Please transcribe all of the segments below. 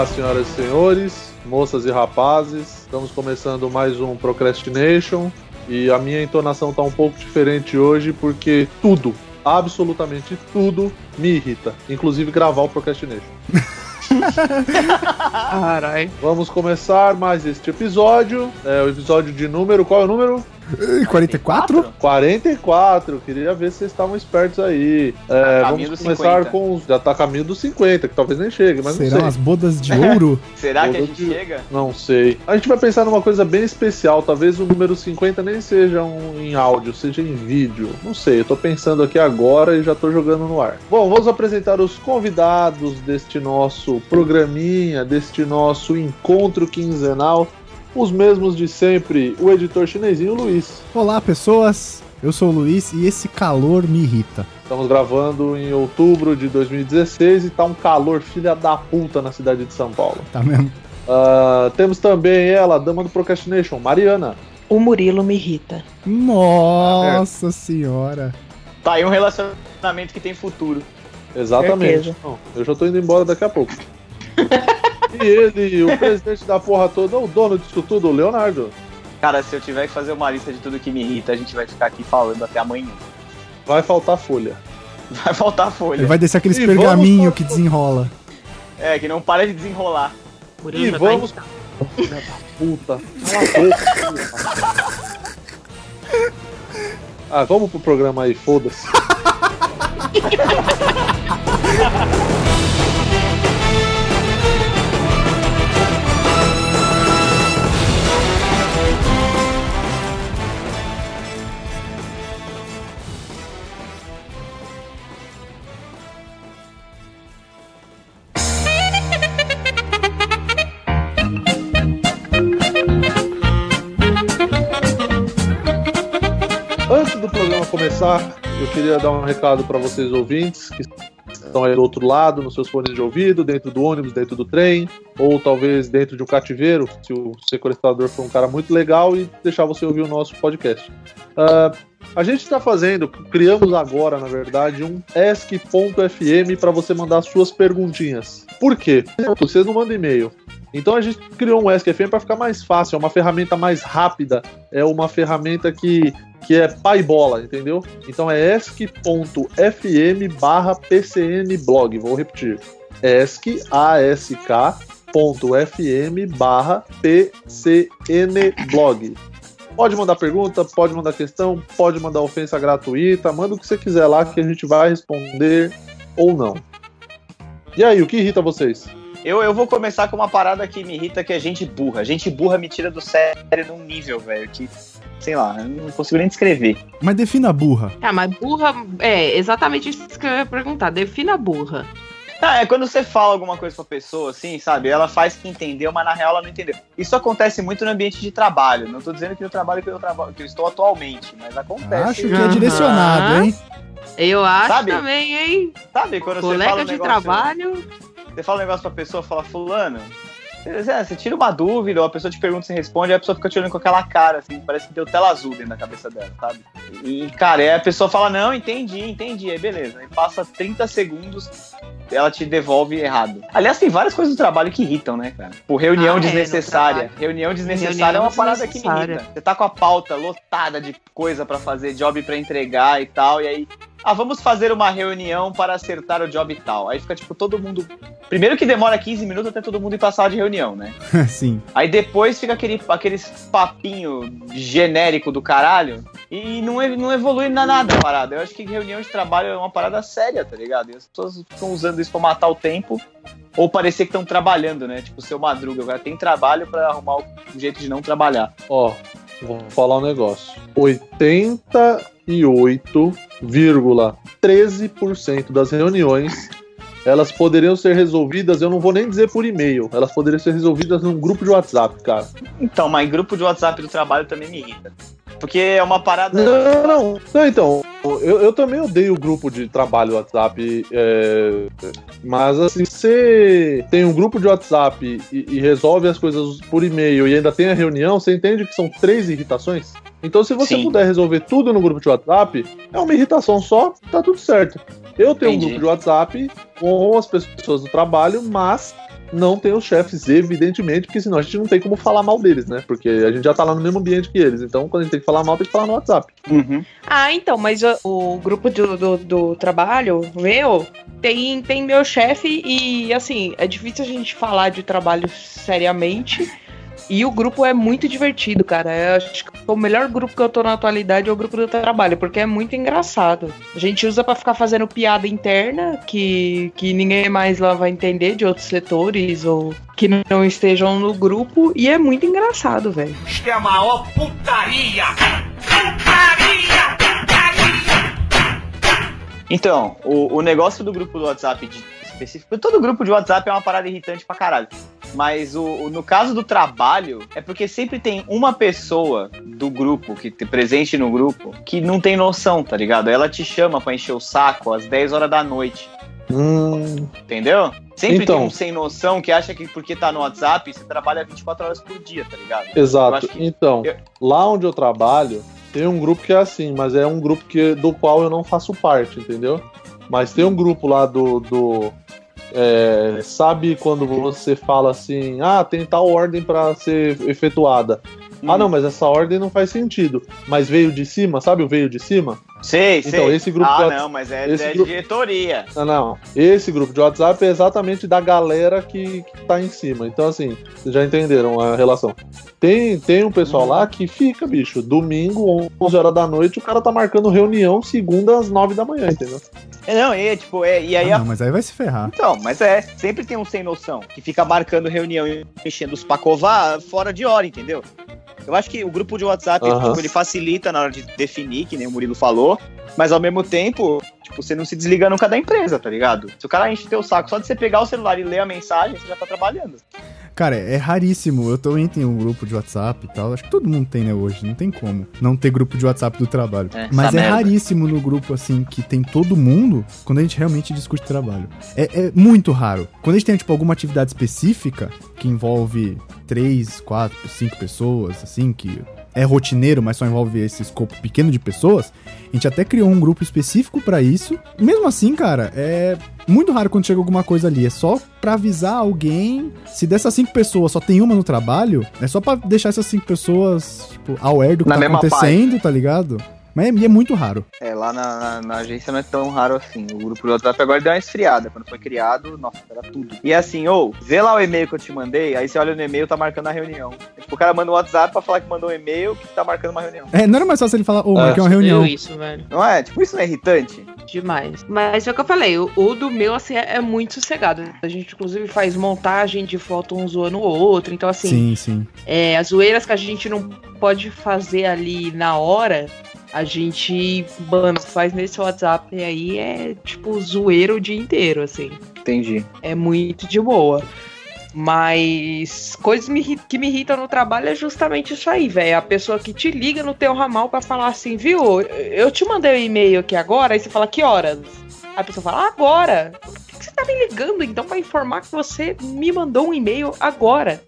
Olá, senhoras e senhores, moças e rapazes. Estamos começando mais um Procrastination e a minha entonação tá um pouco diferente hoje porque tudo, absolutamente tudo me irrita, inclusive gravar o Procrastination. Carai. Vamos começar mais este episódio. É o episódio de número. Qual é o número? 44? 44. Queria ver se vocês estavam espertos aí. É, Tá caminho vamos começar 50. com os. Já tá caminho dos 50, que talvez nem chegue, mas não Serão sei. as bodas de ouro? Será que a gente dia. chega? Não sei. A gente vai pensar numa coisa bem especial. Talvez o número 50 nem seja um em áudio, seja em vídeo. Não sei. Eu tô pensando aqui agora e já tô jogando no ar. Bom, vamos apresentar os convidados deste nosso programinha, deste nosso encontro quinzenal. Os mesmos de sempre, o editor chinesinho Luiz. Olá, pessoas. Eu sou o Luiz e esse calor me irrita. Estamos gravando em outubro de 2016 e tá um calor filha da puta na cidade de São Paulo. Tá mesmo? Ah, temos também ela, a dama do Procrastination, Mariana. O Murilo me irrita. Nossa senhora. Tá aí um relacionamento que tem futuro. Exatamente. Não, eu já tô indo embora daqui a pouco. e ele, o presidente da porra toda, o dono disso tudo, o Leonardo. Cara, se eu tiver que fazer uma lista de tudo que me irrita, a gente vai ficar aqui falando até amanhã. Vai faltar folha. Vai faltar folha. Ele vai descer aqueles E pergaminho vamos- que desenrola. É, que não para de desenrolar. Murilo E já vamos- tá Filha da puta. Cala a boca. ah, vamos pro programa aí, foda-se. queria dar um recado para vocês ouvintes que estão aí do outro lado, nos seus fones de ouvido, dentro do ônibus, dentro do trem, ou talvez dentro de um cativeiro, se o sequestrador for um cara muito legal e deixar você ouvir o nosso podcast. Ah, a gente está fazendo, criamos agora, na verdade, um ESC.fm para você mandar suas perguntinhas. Por quê? Vocês não mandam e-mail. Então a gente criou um ESC.fm para ficar mais fácil, é uma ferramenta mais rápida, é uma ferramenta que que é pai bola, entendeu? Então é esc.fm barra pcnblog, vou repetir. esc, ask, ponto fm barra pcnblog. Pode mandar pergunta, pode mandar questão, pode mandar ofensa gratuita, manda o que você quiser lá que a gente vai responder ou não. E aí, o que irrita vocês? Eu, eu vou começar com uma parada que me irrita, que é gente burra. Gente burra me tira do sério num nível, velho, que, sei lá, eu não consigo nem descrever. Mas defina burra. Ah, mas burra é exatamente isso que eu ia perguntar. Defina burra. Ah, é quando você fala alguma coisa pra pessoa, assim, sabe? Ela faz que entendeu, mas na real ela não entendeu. Isso acontece muito no ambiente de trabalho. Não tô dizendo que no trabalho que eu, trabalho, que eu estou atualmente, mas acontece. Acho que é direcionado, hein? Eu acho Sabe? também, hein? Sabe quando você fala Colega um de negócio, trabalho. Você fala um negócio pra pessoa, fala, fulano, você, você tira uma dúvida, ou a pessoa te pergunta, você responde, aí a pessoa fica te olhando com aquela cara, assim, parece que deu tela azul dentro da cabeça dela, sabe? E, cara, aí a pessoa fala, não, entendi, entendi, aí beleza. Aí passa 30 segundos, ela te devolve errado. Aliás, tem várias coisas do trabalho que irritam, né, cara? Por reunião Ah, é, desnecessária. trabalho. reunião desnecessária Reunião é uma parada que me irrita. Você tá com a pauta lotada de coisa pra fazer, job pra entregar e tal, e aí ah, vamos fazer uma reunião para acertar o job e tal. Aí fica, tipo, todo mundo. Primeiro que demora 15 minutos até todo mundo ir pra sala de reunião, né? Sim. Aí depois fica aquele, aqueles papinho genérico do caralho e não, não evolui na nada a parada. Eu acho que reunião de trabalho é uma parada séria, tá ligado? E as pessoas ficam usando isso pra matar o tempo ou parecer que estão trabalhando, né? Tipo, seu madruga. Agora tem trabalho pra arrumar um jeito de não trabalhar. Ó, vou falar um negócio. 88,13% das reuniões elas poderiam ser resolvidas, eu não vou nem dizer por e-mail, elas poderiam ser resolvidas num grupo de WhatsApp, cara. Então, mas grupo de WhatsApp do trabalho também me irrita. Porque é uma parada. Não, não, não então, eu, eu também odeio o grupo de trabalho WhatsApp, é, mas assim, você tem um grupo de WhatsApp e, e resolve as coisas por e-mail e ainda tem a reunião, você entende que são três irritações? Então, se você Sim. puder resolver tudo no grupo de WhatsApp, é uma irritação só, tá tudo certo. Eu tenho Entendi. um grupo de WhatsApp com as pessoas do trabalho, mas não tem os chefes, evidentemente, porque senão a gente não tem como falar mal deles, né? Porque a gente já tá lá no mesmo ambiente que eles. Então, quando a gente tem que falar mal, tem que falar no WhatsApp. Uhum. Ah, então, mas o, o grupo do, do, do trabalho, meu, tem, tem meu chefe e, assim, é difícil a gente falar de trabalho seriamente. E o grupo é muito divertido, cara. Eu acho que o melhor grupo que eu tô na atualidade é o grupo do trabalho, porque é muito engraçado. A gente usa pra ficar fazendo piada interna, que, que ninguém mais lá vai entender de outros setores ou que não estejam no grupo, e é muito engraçado, velho. Isto é a maior putaria! Putaria! Putaria! Então, o, o negócio do grupo do WhatsApp de específico. Todo grupo de WhatsApp é uma parada irritante pra caralho. Mas o, o- no caso do trabalho, é porque sempre tem uma pessoa do grupo, que te presente no grupo, que não tem noção, tá ligado? Ela te chama pra encher o saco às 10 horas da noite. Hum, Entendeu? Sempre Então. tem um sem noção que acha que porque tá no WhatsApp, você trabalha 24 horas por dia, tá ligado? Exato. que- Então, eu- lá onde eu trabalho, tem um grupo que é assim, mas é um grupo que, do qual eu não faço parte, entendeu? Mas tem um grupo lá do. do é, sabe quando você fala assim, ah, tem tal ordem pra ser efetuada. Ah, Hum. não, mas essa ordem não faz sentido. Mas veio de cima, sabe o veio de cima? Sei, sei. Então, esse grupo ah, Whats- não, mas é, esse é grupo- diretoria. Não, não. Esse grupo de WhatsApp é exatamente da galera que, que tá em cima. Então, assim, vocês já entenderam a relação. Tem, tem um pessoal lá que fica, bicho, domingo, 11 horas da noite, o cara tá marcando reunião segunda às 9 da manhã, entendeu? É, não, e, tipo, é, e aí Ah, a não, mas aí vai se ferrar. Então, mas é, sempre tem um sem noção que fica marcando reunião e enchendo os pacová fora de hora, entendeu? Eu acho que o grupo de WhatsApp, Aham. tipo, ele facilita na hora de definir, que nem o Murilo falou, mas ao mesmo tempo, tipo, você não se desliga nunca da empresa, tá ligado? Se o cara enche teu saco, só de você pegar o celular e ler a mensagem, você já tá trabalhando. Cara, é raríssimo. Eu também tenho um grupo de WhatsApp e tal. Acho que todo mundo tem, né, hoje. Não tem como não ter grupo de WhatsApp do trabalho. É, Mas é merda. raríssimo no grupo, assim, que tem todo mundo, quando a gente realmente discute trabalho. É, é muito raro. Quando a gente tem, tipo, alguma atividade específica, que envolve três, quatro, cinco pessoas, assim, que é rotineiro, mas só envolve esse escopo pequeno de pessoas, a gente até criou um grupo específico pra isso. Mesmo assim, cara, é muito raro quando chega alguma coisa ali. É só pra avisar alguém. Se dessas cinco pessoas só tem uma no trabalho, é só pra deixar essas cinco pessoas, tipo, aware do que Na tá acontecendo, tá ligado? Mas é, é muito raro. É, lá na, na- na agência não é tão raro assim. O grupo do WhatsApp agora deu uma esfriada. Quando foi criado, nossa, era tudo. E assim, ou, vê lá o e-mail que eu te mandei, aí você olha no e-mail, tá marcando a reunião. Tipo, o cara manda um WhatsApp pra falar que mandou um e-mail que tá marcando uma reunião. É, não era mais fácil ele falar, ô, É, marquei uma Eu reunião. isso, velho. Não é? Tipo, isso não é irritante? Demais. Mas é o que eu falei, o, o do meu, assim, é, é muito sossegado. A gente, inclusive, faz montagem de foto um zoando o outro. Então, assim, Sim, sim. é, as zoeiras que a gente não pode fazer ali na hora, a gente, mano, faz nesse WhatsApp aí é, tipo, zoeira o dia inteiro, assim. Entendi. É muito de boa. Mas coisas me que me irritam no trabalho é justamente isso aí, velho. A pessoa que te liga no teu ramal pra falar assim, viu? Eu te mandei um e-mail aqui agora, aí você fala que horas? A pessoa fala, agora. Por que que você tá me ligando então pra informar que você me mandou um e-mail agora?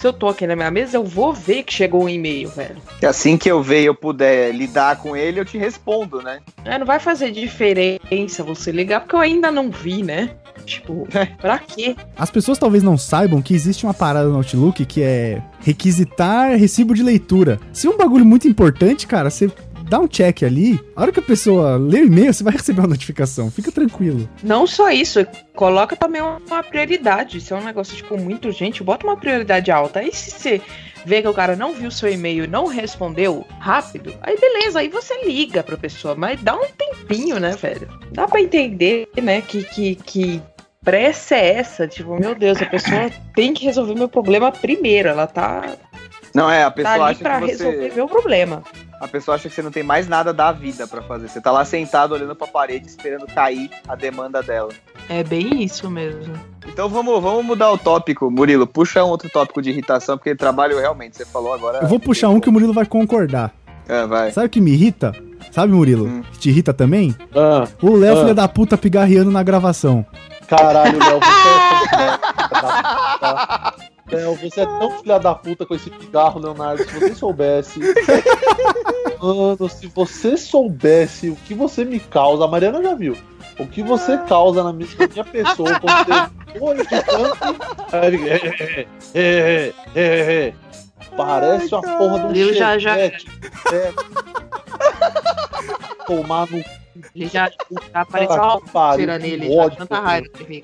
Se eu tô aqui na minha mesa, eu vou ver que chegou um e-mail, velho. E assim que eu ver e eu puder lidar com ele, eu te respondo, né? É, não vai fazer diferença você ligar, porque eu ainda não vi, né? Tipo, pra quê? As pessoas talvez não saibam que existe uma parada no Outlook que é requisitar recibo de leitura. Se é um bagulho muito importante, cara, você dá um check ali, a hora que a pessoa lê o e-mail, você vai receber uma notificação. Fica tranquilo. Não só isso, coloca também uma prioridade. Se é um negócio, tipo, muito urgente, bota uma prioridade alta. Aí se você vê que o cara não viu seu e-mail e não respondeu rápido, aí beleza, aí você liga pra pessoa. Mas dá um tempinho, né, velho? Dá pra entender, né, que, que, que pressa é essa? Tipo, meu Deus, a pessoa tem que resolver meu problema primeiro. Ela tá, Não, é, a tá pessoa ali acha pra que resolver você. meu problema. A pessoa acha que você não tem mais nada da vida pra fazer. Você tá lá sentado olhando pra parede, esperando cair a demanda dela. É bem isso mesmo. Então vamos, vamos mudar o tópico, Murilo. Puxa um outro tópico de irritação, porque trabalho realmente, você falou agora. Eu vou puxar um que o Murilo vai concordar. É, vai. Sabe o que me irrita? Sabe, Murilo? Hum. Que te irrita também? Ah, O Léo, Ah. filho da puta, pigarreando na gravação. caralho, Léo, você é tão filha da puta. Léo, você é tão filha da puta com esse pigarro, Leonardo. Se você soubesse. Mano, se você soubesse o que você me causa, a Mariana já viu. o que você causa na minha, na minha pessoa quando você foi de tanto. Parece a porra do Eu já- já-. É. Tomar no Ele já, já apareceu uma pariu, úlcera que nele, já, ódio tanta que eu raiva que.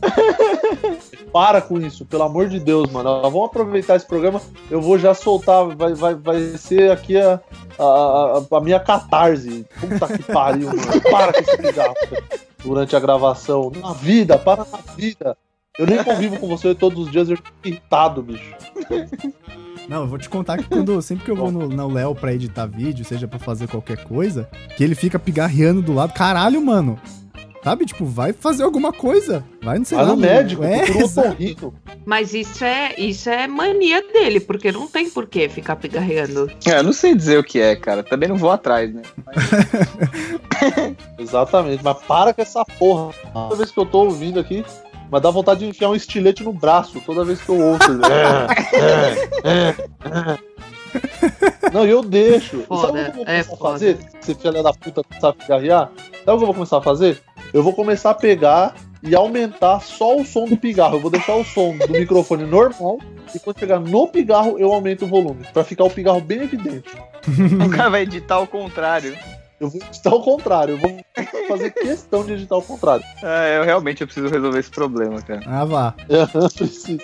Para com isso, pelo amor de Deus, mano. Vamos aproveitar esse programa. Eu vou já soltar, vai, vai, vai ser aqui a, a, a- a minha catarse. Puta que pariu, mano. Para com esse cigarro durante a gravação. Na vida, para na vida. Eu nem convivo com você todos os dias, eu fico irritado, bicho. Não, eu vou te contar que quando, sempre que eu vou no, Léo pra editar vídeo, seja pra fazer qualquer coisa, que ele fica pigarreando do lado. Caralho, mano. Sabe, tipo, vai fazer alguma coisa. Vai no sei Vai no médico, É, procura. Mas isso é, isso é mania dele, porque não tem por que ficar pigarreando. É, eu não sei dizer o que é, cara. Também não vou atrás, né? Exatamente, mas para com essa porra. Toda vez que eu tô ouvindo aqui, mas dá vontade de enfiar um estilete no braço toda vez que eu ouço. É, é, é, é. Não, e eu deixo. Foda, Sabe o que eu vou é começar a foda. fazer? Se filha da puta começar a pigarrear? Sabe o que eu vou começar a fazer? Eu vou começar a pegar e aumentar só o som do pigarro. Eu vou deixar o som do microfone normal e quando chegar no pigarro eu aumento o volume. Pra ficar o pigarro bem evidente. O cara vai editar ao contrário. Eu vou editar o contrário. Eu vou fazer questão de editar o contrário. É, eu realmente eu preciso resolver esse problema, cara. Ah, vá. É, preciso.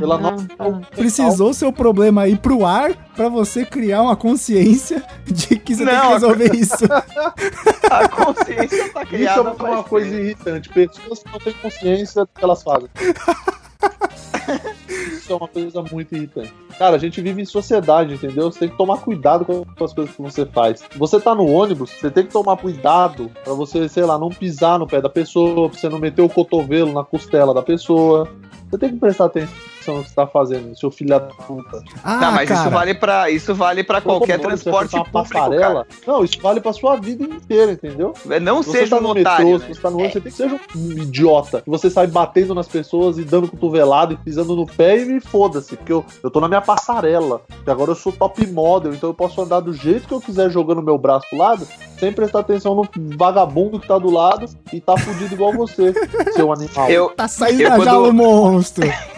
Pela Não, nossa- tá. Precisou seu problema ir pro ar pra você criar uma consciência de que você tem Não, que resolver isso. A consciência tá Isso criada. é uma, coisa tempo. irritante. Pessoas que não têm consciência do que elas fazem. Isso é uma coisa muito irritante. Cara, a gente vive em sociedade, entendeu? Você tem que tomar cuidado com as coisas que você faz. Você tá no ônibus, você tem que tomar cuidado pra você, sei lá, não pisar no pé da pessoa, pra você não meter o cotovelo na costela da pessoa. Você tem que prestar atenção no que você tá fazendo, seu filho da puta. Ah, Tá, mas cara. isso vale pra isso vale para qualquer você transporte público, passarela. Não, isso vale pra sua vida inteira, entendeu? cara. Não você seja tá um no otário, metrô, né? se você tá no ônibus, você tem que ser um idiota. Que você sai batendo nas pessoas e dando cotovelado e pisando no pé e me foda-se. Porque eu, eu tô na minha passarela. Que agora eu sou top model, então eu posso andar do jeito que eu quiser jogando meu braço pro lado, sem prestar atenção no vagabundo que tá do lado e tá fudido igual você, seu animal. Eu, Tá saindo Eu da quando- o monstro.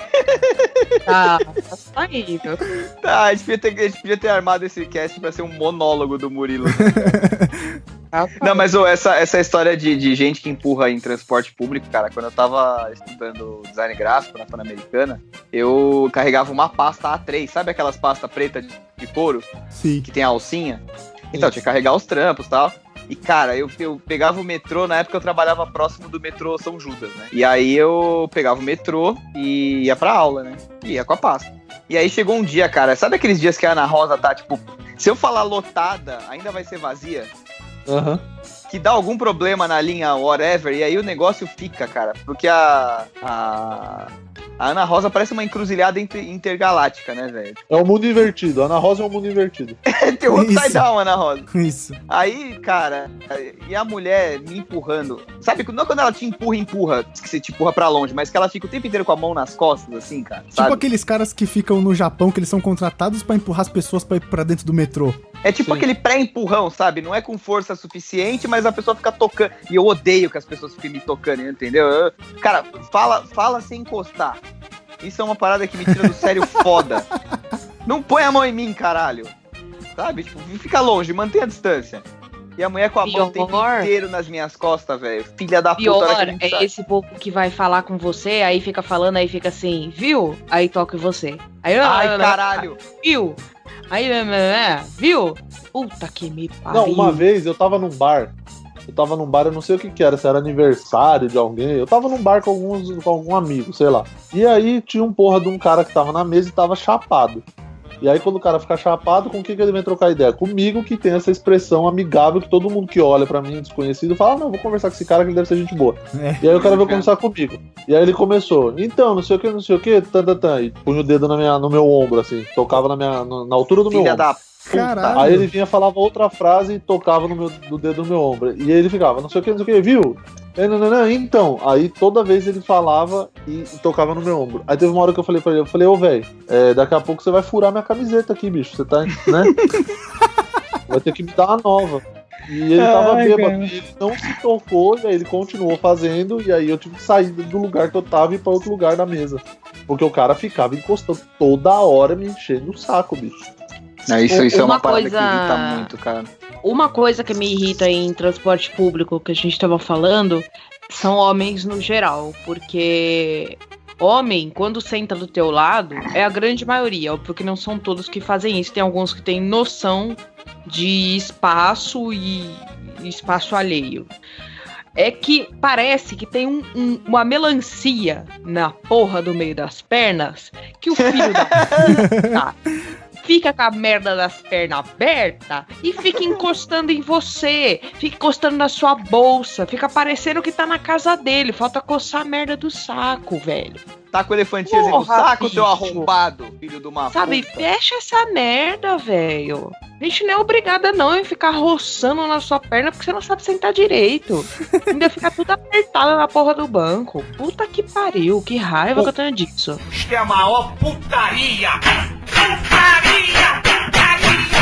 Tá, tá saindo. tá, a gente, podia ter, a gente podia ter armado esse cast pra ser um monólogo do Murilo. Tá Não, mas ô, essa, essa história de, de gente que empurra em transporte público, cara, quando eu tava estudando design gráfico na Pan-Americana, eu carregava uma pasta A3, sabe aquelas pastas preta de, de couro Sim. que tem a alcinha? Então, tinha que carregar os trampos e tal. E, cara, eu, eu pegava o metrô, na época eu trabalhava próximo do metrô São Judas, né? E aí eu pegava o metrô e ia pra aula, né? E ia com a pasta. E aí chegou um dia, cara, sabe aqueles dias que a Ana Rosa tá, tipo, se eu falar lotada, ainda vai ser vazia? Aham. Que dá algum problema na linha whatever, e aí o negócio fica, cara. Porque a. A, a Ana Rosa parece uma encruzilhada inter- intergaláctica, né, velho? É o mundo invertido. Ana Rosa é um mundo invertido. Tem o upside down, Ana Rosa. Isso. Aí, cara, e a mulher me empurrando. Sabe, não é quando ela te empurra, empurra, que você te empurra pra longe, mas que ela fica o tempo inteiro com a mão nas costas, assim, cara. Tipo Sabe? aqueles caras que ficam no Japão, que eles são contratados pra empurrar as pessoas pra ir pra dentro do metrô. É tipo Sim. aquele pré-empurrão, sabe? Não é com força suficiente, mas a pessoa fica tocando. E eu odeio que as pessoas fiquem me tocando, entendeu? Eu- cara, fala, fala sem encostar. Isso é uma parada que me tira do sério foda. Não põe a mão em mim, caralho. Sabe? Tipo, fica longe, mantenha a distância. E a mulher com a mão o tempo Pior. inteiro nas minhas costas, velho. Filha da puta. Pior que a gente é esse povo que vai falar com você, aí fica falando, aí fica assim, viu? Aí toca em você. Aí, Ai, caralho. Viu? Aí, viu? Puta que me pariu. Não, uma vez eu tava num bar. Eu tava num bar, eu não sei o que que era, se era aniversário de alguém. Eu tava num bar com, alguns, com algum amigo, sei lá. E aí tinha um porra de um cara que tava na mesa e tava chapado. E aí quando o cara fica chapado, com o que, que ele vem trocar ideia? Comigo que tem essa expressão amigável que todo mundo que olha pra mim, desconhecido, fala, ah, não, vou conversar com esse cara que ele deve ser gente boa. É. E aí o cara veio conversar comigo. E aí ele começou, então, não sei o que, não sei o que, tan, tan, tan, e punha o dedo na minha, no meu ombro, assim, tocava na, minha, na, altura do meu Filha ombro. da puta. Caralho. Aí ele vinha, falava outra frase e tocava no meu do dedo no meu ombro. E aí ele ficava, não sei o que, não sei o que, viu? É, não, não, não, então, aí toda vez ele falava e, tocava no meu ombro. Aí teve uma hora que eu falei pra ele, eu falei, ô velho, é, daqui a pouco você vai furar minha camiseta aqui, bicho. Você tá, né? vai ter que me dar uma nova. E ele tava Ai, bêbado, cara. ele não se tocou, e aí ele continuou fazendo, e aí eu tive que sair do lugar que eu tava e ir pra outro lugar da mesa. Porque o cara ficava encostando toda hora me enchendo o saco, bicho. É, isso, isso é Uma uma parada coisa- que irrita muito, cara. Uma coisa que me irrita em transporte público que a gente tava falando são homens no geral, porque homem, quando senta do teu lado, é a grande maioria, porque não são todos que fazem isso, tem alguns que têm noção de espaço e e espaço alheio. É que parece que tem um- um- uma melancia na porra do meio das pernas que o filho da puta fica com a merda das pernas abertas e fica encostando em você, fica encostando na sua bolsa, fica parecendo que tá na casa dele, falta coçar a merda do saco, velho. Tá com o elefantinho assim no saco, seu bicho. arrombado, filho de uma Sabe, puta. fecha essa merda, velho. A gente não é obrigada não em ficar roçando na sua perna porque você não sabe sentar direito. Ainda fica tudo apertado na porra do banco. Puta que pariu, que raiva que eu tenho disso. Isto é a maior putaria! Putaria! Putaria!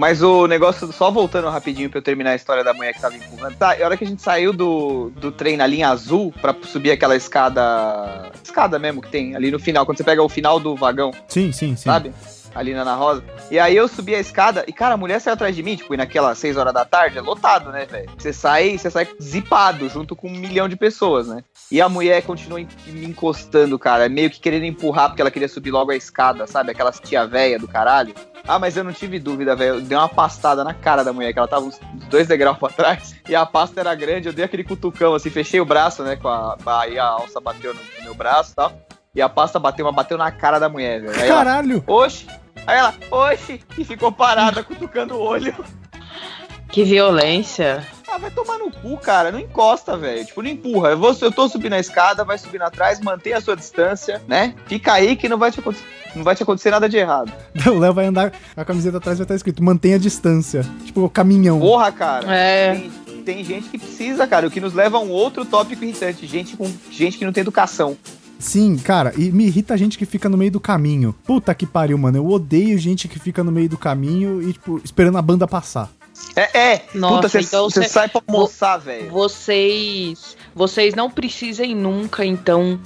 Mas o negócio, só voltando rapidinho pra eu terminar a história da mulher que tava empurrando. Tá, a hora que a gente saiu do, do trem na linha azul pra subir aquela escada. Escada mesmo que tem ali no final, quando você pega o final do vagão, Sim, sim, sim. sabe? Ali na Ana Rosa. E aí eu subi a escada e, cara, a mulher saiu atrás de mim, tipo, e naquelas 6 horas da tarde, é lotado, né, velho? Você sai, você sai zipado junto com um milhão de pessoas, né? E a mulher continua me encostando, cara, meio que querendo empurrar porque ela queria subir logo a escada, sabe? Aquelas tia véia do caralho. Ah, mas eu não tive dúvida, velho. Eu dei uma pastada na cara da mulher, que ela tava uns dois degraus pra trás. E a pasta era grande, eu dei aquele cutucão, assim, fechei o braço, né? Com a. Aí a alça bateu no meu braço e tal. E a pasta bateu, mas bateu na cara da mulher, velho. Aí ela, Caralho! oxe! Aí ela, oxe! E ficou parada, cutucando o olho. Que violência. Ah, vai tomar no cu, cara. Não encosta, velho. Tipo, não empurra. Eu, vou, eu tô subindo a escada, vai subindo atrás, mantenha a sua distância, né? Fica aí que não vai te acontecer. Não vai te acontecer nada de errado. O Léo vai andar, a camiseta atrás vai estar escrito mantenha a distância. Tipo, caminhão. Porra, cara. É. Tem, tem gente que precisa, cara. O que nos leva a um outro tópico irritante. Gente, com, gente que não tem educação. Sim, cara, e me irrita a gente que fica no meio do caminho. Puta que pariu, mano. Eu odeio gente que fica no meio do caminho e, tipo, esperando a banda passar. É, é. Nossa, Puta, você então você cê- sai pra almoçar, velho. Vocês, vocês não precisem nunca, então,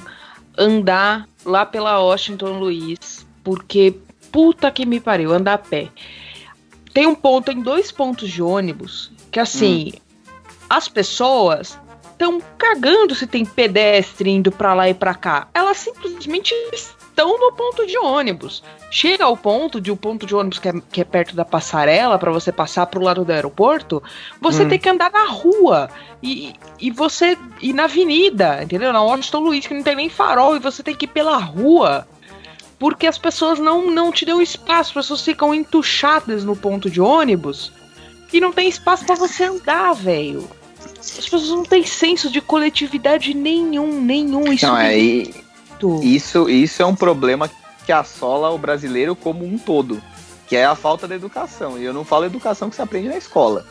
andar lá pela Washington Luiz, porque puta que me pariu, andar a pé. Tem um ponto, tem dois pontos de ônibus que assim, as pessoas estão cagando se tem pedestre indo pra lá e pra cá. Elas simplesmente estão no ponto de ônibus. Chega ao ponto de o ponto de ônibus que é, que é perto da passarela para você passar pro lado do aeroporto, você Hum. tem que andar na rua e, e você ir na avenida, entendeu? Na Washington Luiz que não tem nem farol e você tem que ir pela rua. Porque as pessoas não, não te dão espaço, as pessoas ficam entuchadas no ponto de ônibus e não tem espaço pra você andar, velho. As pessoas não têm senso de coletividade nenhum, nenhum. Isso Não, é, e- isso, isso é um problema que assola o brasileiro como um todo. Que é a falta de educação. E eu não falo educação que se aprende na escola.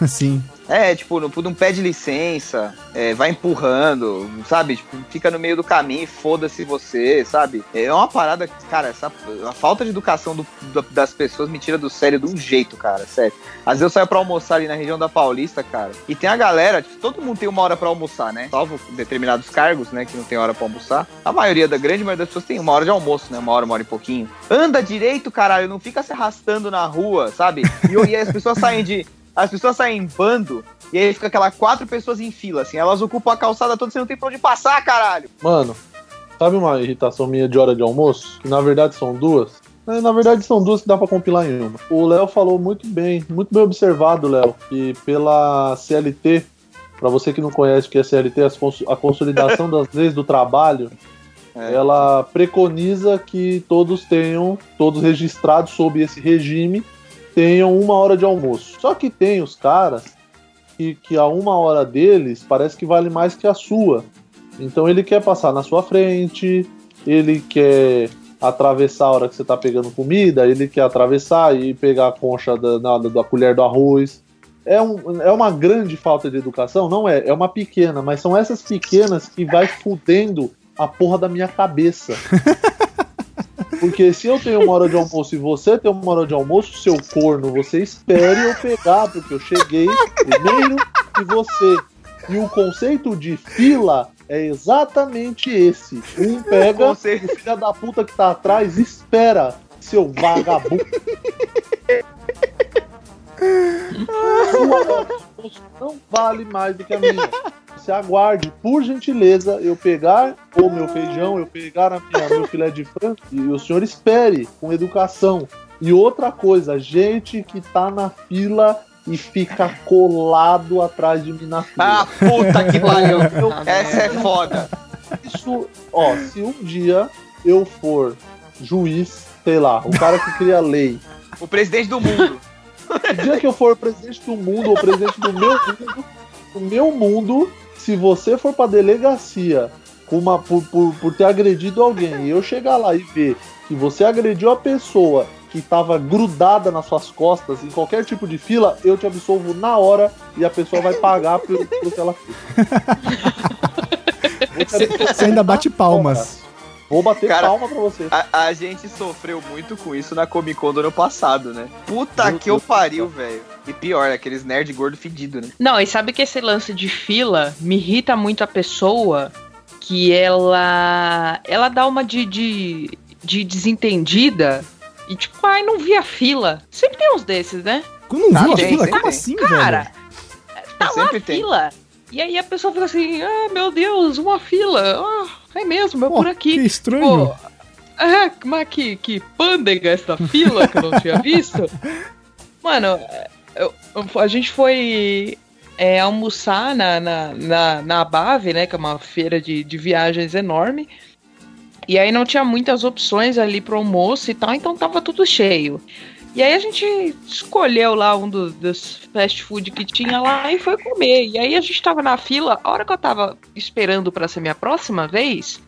Assim. É, tipo, não, não pede licença, é, vai empurrando, sabe? Tipo, fica no meio do caminho, foda-se você, sabe? É uma parada, cara, essa, a falta de educação do- do- das pessoas me tira do sério de um jeito, cara, sério. Às vezes eu saio pra almoçar ali na região da Paulista, cara, e tem a galera, tipo, todo mundo tem uma hora pra almoçar, né? Salvo determinados cargos, né, que não tem hora pra almoçar. A maioria, da grande maioria das pessoas tem uma hora de almoço, né? Uma hora, uma hora e pouquinho. Anda direito, caralho, não fica se arrastando na rua, sabe? E, e as pessoas saem de as pessoas saem em bando e aí fica aquelas quatro pessoas em fila, assim. Elas ocupam a calçada toda, você não tem pra onde passar, caralho. Mano, sabe uma irritação minha de hora de almoço? Que na verdade são duas? É, Na verdade são duas que dá pra compilar em uma. O Léo falou muito bem, muito bem observado, Léo, que pela CLT, pra você que não conhece o que é CLT, a Consolidação das Leis do Trabalho, É. ela preconiza que todos tenham, todos registrados sob esse regime, tenham uma hora de almoço. Só que tem os caras que, que a uma hora deles parece que vale mais que a sua. Então ele quer passar na sua frente, ele quer atravessar a hora que você tá pegando comida, ele quer atravessar e pegar a concha da, na- da colher do arroz. É, um, é uma grande falta de educação? Não é, é uma pequena, mas são essas pequenas que vai fudendo a porra da minha cabeça. Porque se eu tenho uma hora de almoço e você tem uma hora de almoço, seu corno, você espere eu pegar, porque eu cheguei primeiro que você. E o conceito de fila é exatamente esse. Um pega, o conceito- filho da puta que tá atrás espera, seu vagabundo. não vale mais do que a minha. Você aguarde, por gentileza, eu pegar o meu feijão, eu pegar a minha, meu filé de frango e o senhor espere com educação. E outra coisa, gente que tá na fila e fica colado atrás de mim na fila. Ah, puta que pariu. Essa é foda. Isso, ó, se um dia eu for juiz, sei lá, o cara que cria lei, O presidente do mundo. O dia que eu for presidente do mundo ou presidente do meu mundo, do meu mundo, se você for pra delegacia com uma, por, por, por ter agredido alguém e eu chegar lá e ver que você agrediu a pessoa que tava grudada nas suas costas em qualquer tipo de fila, eu te absolvo na hora e a pessoa vai pagar pelo, pelo que ela fez. Você ainda bate palmas. Vou bater Cara, palma pra você. A, a gente sofreu muito com isso na Comic Con do ano passado, né? Puta Meu que eu Deus do pariu, velho. E pior, aqueles nerd gordo fedido, né? Não, e sabe que esse lance de fila me irrita muito a pessoa que ela ela dá uma de, de, de desentendida e tipo, ai, não vi a fila. Sempre tem uns desses, né? Quando não viu a fila? Como assim, Cara, velho? tá lá a tem. E aí a pessoa fica assim, ah, meu Deus, uma fila. Ah, é mesmo, é Pô, por aqui. Que estranho. Pô, é, mas que, que pândega essa fila que eu não tinha visto. Mano, eu- eu- a gente foi é, almoçar na, na, na, na Abave, né? Que é uma feira de, de viagens enorme. E aí não tinha muitas opções ali pro almoço e tal, então tava tudo cheio. E aí a gente escolheu lá um do- dos fast food que tinha lá e foi comer. E aí a gente tava na fila, a hora que eu tava esperando pra ser minha próxima vez,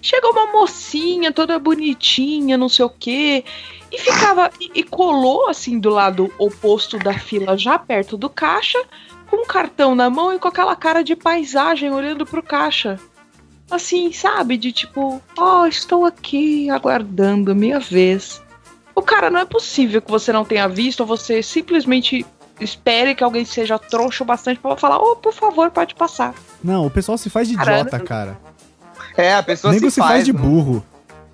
chegou uma mocinha toda bonitinha, não sei o quê, e ficava e, e colou assim do lado oposto da fila, já perto do caixa, com um cartão na mão e com aquela cara de paisagem olhando pro caixa. Assim, sabe? De tipo, ó, estou aqui aguardando minha vez. O cara, não é possível que você não tenha visto, ou você simplesmente espere que alguém seja trouxa o bastante pra falar, ô, por favor, pode passar. Não, o pessoal se faz de Cara, idiota, cara. É, a pessoa Nego se, se faz de não- burro.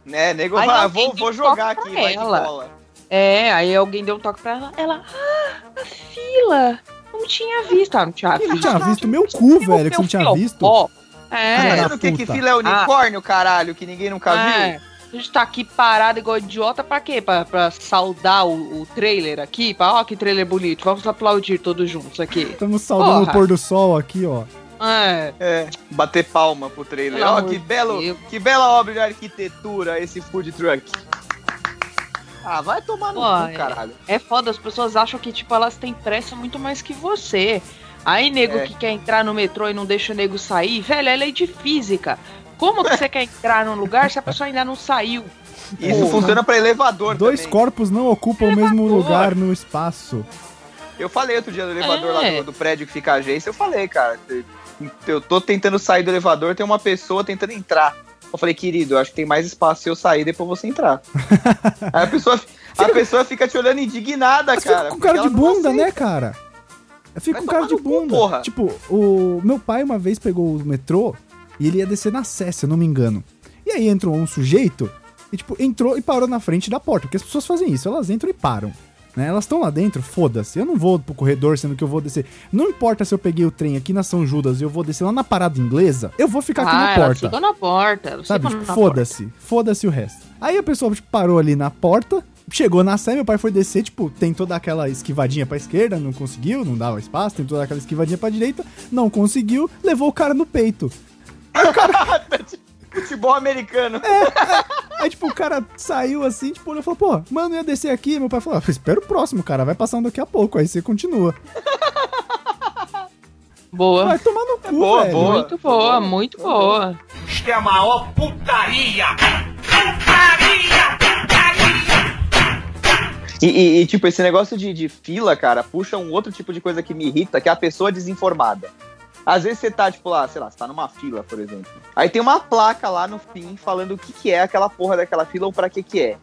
Né, nego Aí fala, ah, vou, vou jogar aqui, pra vai que ela. cola. É, aí alguém deu um toque pra ela, ela, ah, a fila, não tinha visto. Ah, não tinha Quem não visto. tinha visto? Meu cu, Meu velho, que você não tinha visto. Ó, Tá é, Filha vendo o que, que fila é unicórnio, caralho, que ninguém nunca é. A gente tá aqui parado igual idiota pra quê? Pra, pra saudar o, o trailer aqui? Pra, ó, que trailer bonito. Vamos aplaudir todos juntos aqui. Estamos saudando Porra. o pôr do sol aqui, ó. É. É, bater palma pro trailer. Ó, que belo, Deus. que bela obra de arquitetura esse food truck. Ah, vai tomar no Pô, cu, é. caralho. É foda, as pessoas acham que, tipo, elas têm pressa muito mais que você. Aí, nego É. que quer entrar no metrô e não deixa o nego sair, velho, é lei de física. Como que você quer entrar num lugar se a pessoa ainda não saiu? Isso Porra. funciona pra elevador Dois também. corpos não ocupam o mesmo lugar no espaço. Eu falei outro dia no elevador lá É. do, do prédio que fica a agência, eu falei, cara, eu tô tentando sair do elevador, tem uma pessoa tentando entrar. Eu falei, querido, eu acho que tem mais espaço se eu sair depois você entrar. Aí a pessoa, a pessoa fica te olhando indignada, Mas cara. fica com cara de bunda, né, cara? Eu fico Vai com cara de cu, bunda. porra. Tipo, o meu pai uma vez pegou o metrô e ele ia descer na Sé, se eu não me engano. E aí entrou um sujeito e, tipo, entrou e parou na frente da porta. Porque as pessoas fazem isso, elas entram e param. Né? Elas estão lá dentro, foda-se. Eu não vou pro corredor sendo que eu vou descer. Não importa se eu peguei o trem aqui na São Judas e eu vou descer lá na parada inglesa, eu vou ficar aqui ah, na ela porta. ficou na porta. ela Sabe, tipo, foda-se. Foda-se o resto. Aí a pessoa tipo, parou ali na porta, chegou na Sé, meu pai foi descer, tipo, tentou dar aquela esquivadinha pra esquerda, não conseguiu, não dava espaço, tentou dar aquela esquivadinha pra direita, não conseguiu, levou o cara no peito. Futebol americano. Aí, tipo, o cara saiu assim, tipo, olhou e falou, pô, mano, eu ia descer aqui. Meu pai falou, ah, espera o próximo, cara, vai passar um daqui a pouco, aí você continua. Boa. Vai tomar no cu, boa, velho. boa. Muito boa, muito boa. Isto é a maior putaria! Putaria! Putaria! E, e- e, tipo, esse negócio de, de fila, cara, puxa um outro tipo de coisa que me irrita, que é a pessoa desinformada. Às vezes você tá, tipo, lá, sei lá, você tá numa fila, por exemplo. Aí tem uma placa lá no fim falando o que, que é aquela porra daquela fila ou pra que que é.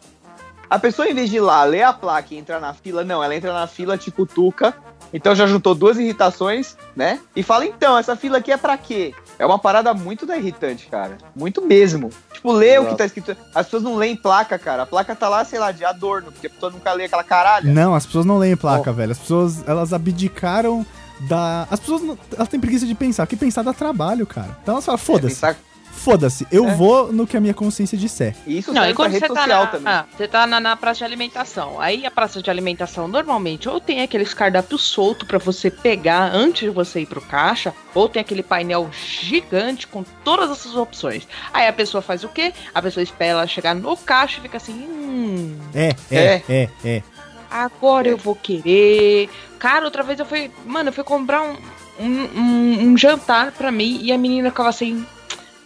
A pessoa, em vez de ir lá, ler a placa e entrar na fila, não, ela entra na fila tipo tuca. Então já juntou duas irritações, né? E fala, então, essa fila aqui é pra quê? É uma parada muito da irritante, cara. Muito mesmo. Tipo, lê o Exato. que tá escrito. As pessoas não leem placa, cara. A placa tá lá, sei lá, de adorno, porque a pessoa nunca lê aquela caralho. Não, as pessoas não leem placa, velho. As pessoas, elas abdicaram da. As pessoas, não- elas têm preguiça de pensar, porque pensar dá trabalho, cara. Então elas falam, foda-se, Pensar- foda-se, eu É. vou no que a minha consciência disser. E isso Não, e quando rede você tá, social na, também. ah, você tá na, na praça de alimentação. Aí a praça de alimentação normalmente ou tem aqueles cardápios solto pra você pegar antes de você ir pro caixa, ou tem aquele painel gigante com todas essas opções. Aí a pessoa faz o quê? A pessoa espera ela chegar no caixa e fica assim, hum, É, é, é, é. agora eu vou querer. Cara, outra vez eu fui. Mano, eu fui comprar um, um, um- um jantar pra mim e a menina ficava assim.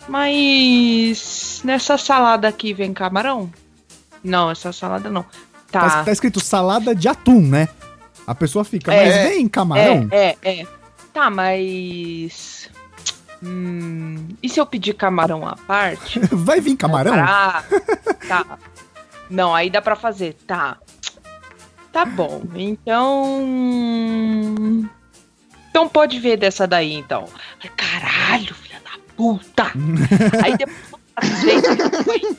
Mas nessa salada aqui vem camarão? Não, essa salada não. Tá, Tá. tá escrito salada de atum, né? A pessoa fica, É. mas vem camarão? É, é, é. Tá, mas. Hum, e se eu pedir camarão à parte? Vai vir camarão? Ah, tá. Não, aí dá pra fazer. Tá. Tá bom. Então. Então pode ver dessa daí, então. Ai, Caralho, filha da puta! aí depois.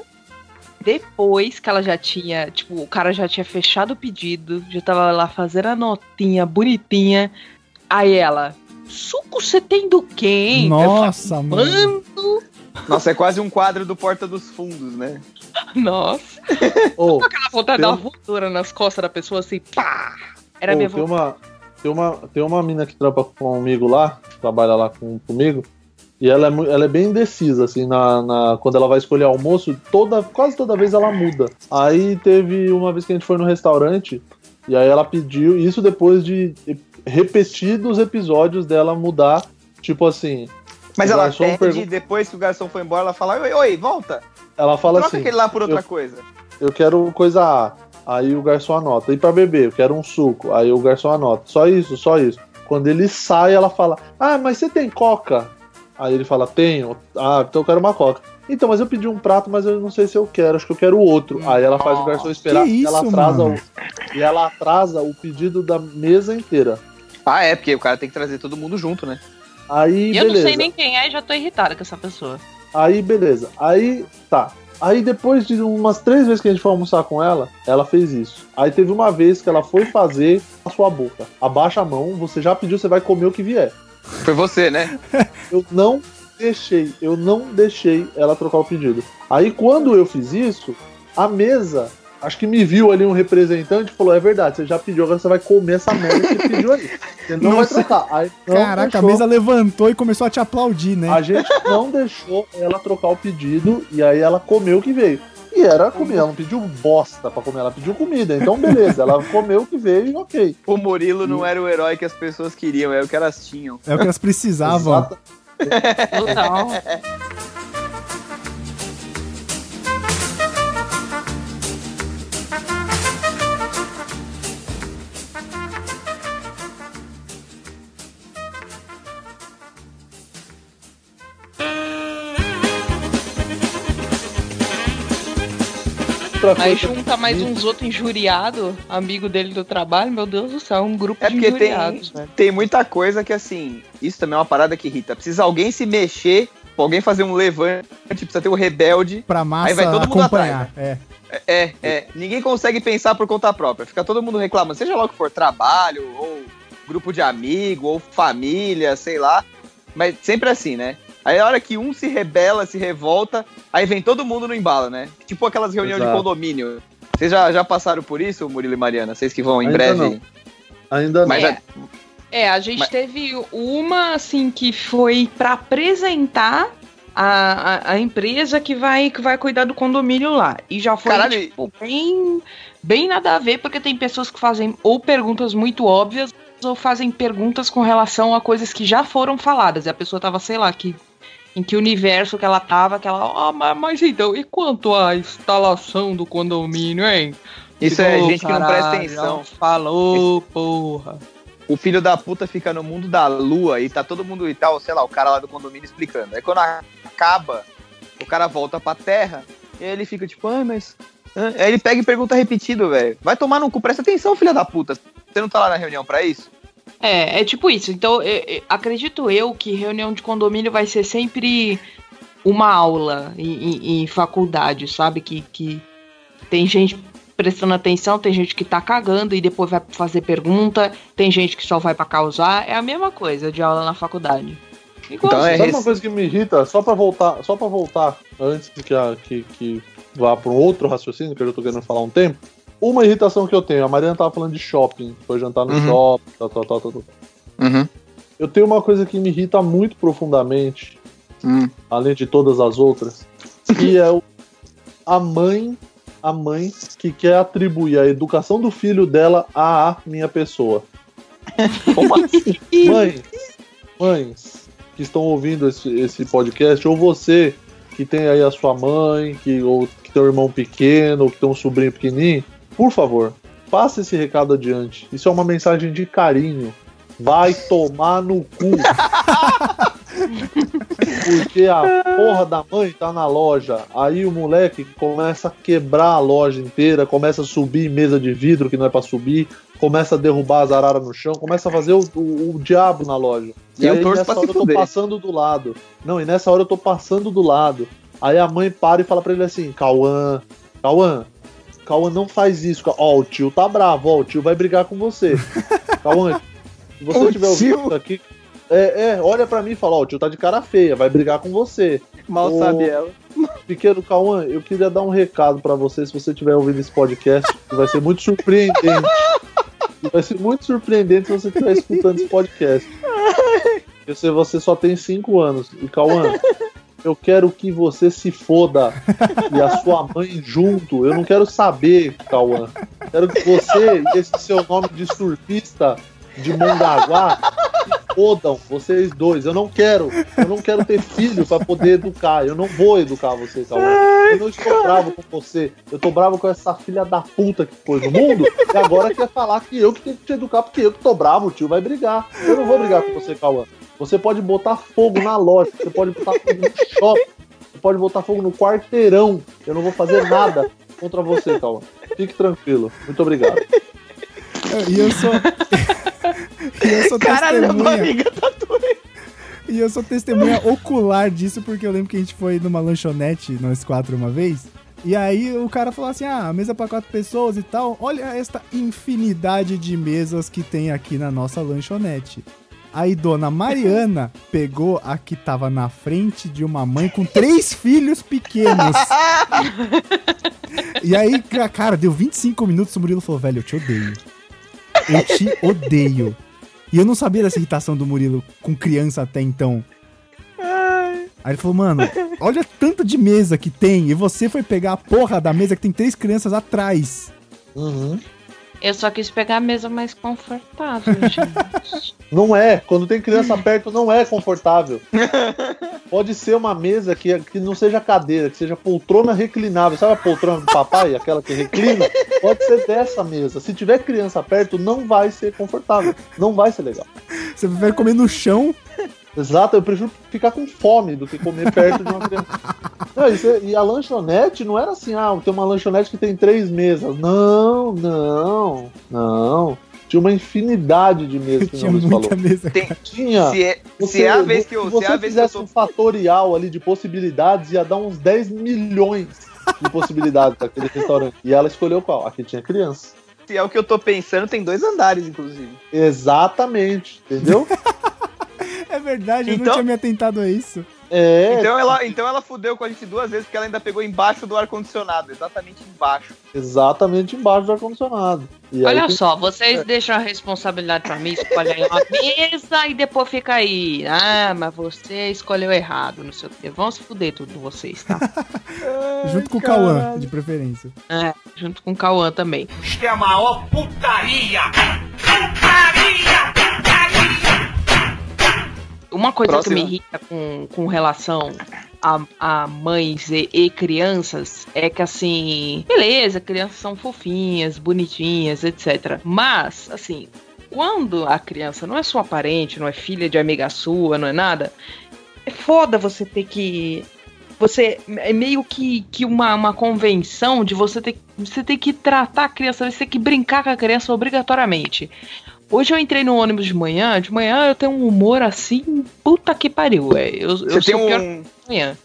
Depois que ela já tinha, tipo, o cara já tinha fechado o pedido, já tava lá fazendo a notinha bonitinha. Aí ela, suco você tem do hein? Nossa, Eu mano. falei, Mano, Nossa, é quase um quadro do Porta dos Fundos, né? nossa. Ô, Aquela vontade de Tem dar um- uma voadora nas costas da pessoa assim, pá! Era Pô, minha tem vontade. uma, tem uma Tem uma mina que trampa comigo lá, trabalha lá com, comigo, e ela é, ela é bem indecisa, assim, na, na- quando ela vai escolher almoço, toda, quase toda vez ela muda. Aí teve uma vez que a gente foi no restaurante, e aí ela pediu, isso depois de repetidos episódios dela mudar, tipo assim, Mas O ela pede, pergun- depois que o garçom foi embora, ela fala, oi, oi, volta. ela fala Troca assim, aquele lá por outra eu- coisa. eu quero coisa A. Aí o garçom anota. E pra beber, eu quero um suco. Aí o garçom anota. Só isso, só isso. Quando ele sai, ela fala: Ah, mas você tem coca? Aí ele fala: Tenho. Ah, então eu quero uma coca. Então, mas eu pedi um prato, mas eu não sei se eu quero, acho que eu quero outro. Aí ela faz o garçom esperar Que e ela isso, atrasa mano? o, e ela atrasa o pedido da mesa inteira. Ah, é, porque o cara tem que trazer todo mundo junto, né? Aí E eu não beleza. sei nem quem é e já tô irritada com essa pessoa. Aí, beleza. Aí, tá. Aí, depois de umas três vezes que a gente foi almoçar com ela, ela fez isso. Aí, teve uma vez que ela foi fazer a sua boca. Abaixa a mão, você já pediu, você vai comer o que vier. Foi você, né? Eu não deixei, eu não deixei ela trocar o pedido. Aí, quando eu fiz isso, a mesa, acho que me viu ali um representante e falou: É verdade, você já pediu, agora você vai comer essa merda que você pediu aí. Você não Nossa. vai trocar. Aí, não Caraca, a deixou. mesa levantou e começou a te aplaudir, né? A gente não deixou ela trocar o pedido e aí ela comeu o que veio. E era comida, ela não pediu bosta pra comer, ela pediu comida. Então, beleza, ela comeu o que veio e ok. O Murilo não era o herói que as pessoas queriam, era o que elas tinham. É o que elas precisavam. Exata- Total. outra Aí junta mais uns outros injuriados, amigo dele do trabalho, meu Deus do céu, um grupo É de porque tem, injuriados, velho. tem muita coisa que, assim, isso também é uma parada que irrita. Precisa alguém se mexer, alguém fazer um levante, precisa ter um rebelde. Pra massa Aí vai todo mundo acompanhar. É. É, é, ninguém consegue pensar por conta própria. Fica todo mundo reclamando, seja lá o que for, trabalho, ou grupo de amigo, ou família, sei lá. Mas sempre assim, né? Aí a hora que um se rebela, se revolta, aí vem todo mundo no embalo, né? Tipo aquelas reuniões Exato. de condomínio. Vocês já, já passaram por isso, Murilo e Mariana? Vocês que vão em Ainda breve. não. Ainda não. Mas É. É, a gente Mas- teve uma, assim, que foi pra apresentar a, a, a empresa que vai, que vai cuidar do condomínio lá. E já foi, Caralho, tipo, bem, bem nada a ver, porque tem pessoas que fazem ou perguntas muito óbvias ou fazem perguntas com relação a coisas que já foram faladas. E a pessoa tava, sei lá, que, em que universo que ela tava, que ela, ah, mas, mas então, e quanto à instalação do condomínio, hein? isso é gente que não presta caralho, atenção. Falou, porra. o filho da puta fica no mundo da lua e tá todo mundo e tal, sei lá, o cara lá do condomínio explicando. Aí quando acaba, o cara volta pra terra e aí ele fica tipo, ah, mas. hã?" Aí ele pega e pergunta repetido, velho. Vai tomar no cu, presta atenção, filha da puta. Você não tá lá na reunião pra isso? É, é tipo isso. Então, é- é- acredito eu que reunião de condomínio vai ser sempre uma aula em, em- em faculdade, sabe? Que, que tem gente prestando atenção, tem gente que tá cagando e depois vai fazer pergunta, tem gente que só vai pra causar. É a mesma coisa de aula na faculdade. Igual Então é Sabe uma coisa que me irrita? Só pra voltar, só pra voltar antes que, a, que, que vá para um outro raciocínio que eu já tô querendo falar um tempo. Uma irritação que eu tenho, a Mariana tava falando de shopping, foi jantar no Uhum. shopping, tal, tal, tal, tal, tal. Uhum. Eu tenho uma coisa que me irrita muito profundamente, Hum. além de todas as outras, que é o, a mãe, a mãe que quer atribuir a educação do filho dela à minha pessoa. Como assim? Mães, mães que estão ouvindo esse, esse podcast, ou você que tem aí a sua mãe, que, ou que tem um irmão pequeno, ou que tem um sobrinho pequenininho, por favor, passe esse recado adiante. Isso é uma mensagem de carinho. Vai tomar no cu. Porque a porra da mãe tá na loja. Aí o moleque começa a quebrar a loja inteira, começa a subir mesa de vidro que não é pra subir, começa a derrubar as araras no chão, começa a fazer o, o- o diabo na loja. E eu aí nessa hora eu tô passando do lado. Não, e nessa hora eu tô passando do lado. Aí a mãe para e fala pra ele assim: Cauã, Cauã, Cauã não faz isso. Ó, o tio tá bravo, ó, o tio vai brigar com você. Cauã, se você O estiver tio? ouvindo isso aqui. É, é, olha pra mim e fala, ó, o tio tá de cara feia, vai brigar com você. Mal Ô, sabe ela. Pequeno Cauã, eu queria dar um recado pra você, se você estiver ouvindo esse podcast, que vai ser muito surpreendente. Vai ser muito surpreendente se você estiver escutando esse podcast. Eu sei, você só tem 5 anos. E Cauã, eu quero que você se foda e a sua mãe junto. Eu não quero saber, Cauã. Quero que você e esse seu nome de surfista de Mongaguá se fodam, vocês dois. Eu não quero. Eu não quero ter filho pra poder educar. Eu não vou educar você, Cauã. Eu não estou bravo com você. Eu tô bravo com essa filha da puta que foi no mundo e agora quer falar que eu que tenho que te educar porque eu que tô bravo, o tio vai brigar. Eu não vou brigar com você, Cauã. Você pode botar fogo na loja, você pode botar fogo no shopping, você pode botar fogo no quarteirão. Eu não vou fazer nada contra você, Cauã. Fique tranquilo. Muito obrigado. E eu sou. e eu sou Caralho, minha testemunha. amiga tá doendo. E eu sou testemunha ocular disso, porque eu lembro que a gente foi numa lanchonete, nós quatro, uma vez. E aí o cara falou assim: ah, mesa pra quatro pessoas e tal. Olha esta infinidade de mesas que tem aqui na nossa lanchonete. Aí dona Mariana pegou a que tava na frente de uma mãe com três filhos pequenos. E aí, ca- cara, deu 25 minutos o Murilo falou: velho, eu te odeio. Eu te odeio. E eu não sabia dessa irritação do Murilo com criança até então. Aí ele falou, mano, olha tanto de mesa que tem. E você foi pegar a porra da mesa que tem três crianças atrás. Uhum. Eu só quis pegar a mesa mais confortável, gente. Não é. Quando tem criança perto, não é confortável. Pode ser uma mesa que, que não seja cadeira, que seja poltrona reclinável. Sabe a poltrona do papai, aquela que reclina? Pode ser dessa mesa. Se tiver criança perto, não vai ser confortável. Não vai ser legal. Você prefere comer no chão. Exato, eu prefiro ficar com fome do que comer perto de uma criança. Não, isso é- e a lanchonete não era assim, ah, tem uma lanchonete que tem três mesas. Não, não, não. Tinha uma infinidade de mesas que Tinha não falou. mesa. Tem- Tinha. Se é, Você- se é a vez que eu, se é você a vez que eu fizesse tô um fatorial ali de possibilidades, ia dar uns 10 milhões de possibilidades daquele restaurante. E ela escolheu qual? Aqui tinha criança. Se é o que eu tô pensando, tem dois andares, inclusive. Exatamente, entendeu? É verdade, eu não Então- tinha me atentado a isso. É, Então, ela, então ela fudeu com a gente duas vezes, porque ela ainda pegou embaixo do ar-condicionado, exatamente embaixo. exatamente embaixo do ar-condicionado. Aí Olha tem- só, vocês deixam a responsabilidade pra mim, escolhem uma mesa e depois fica aí. Ah, mas você escolheu errado, não sei o quê. Vão se fuder tudo vocês, tá? Junto com o Cauã, de preferência. É, junto com o Cauã também. Isto é a maior putaria! Putaria! Putaria! Uma coisa Próxima. que me irrita com, com relação a, a mães e, e crianças é que, assim, beleza, crianças são fofinhas, bonitinhas, etc. Mas, assim, quando a criança não é sua parente, não é filha de amiga sua, não é nada, é foda você ter que. Você. É meio que, que uma, uma convenção de você ter, você ter que tratar a criança, você ter que brincar com a criança obrigatoriamente. Hoje eu entrei no ônibus de manhã, de manhã eu tenho um humor assim, puta que pariu. É, eu, eu Você tem sou pior um. que manhã.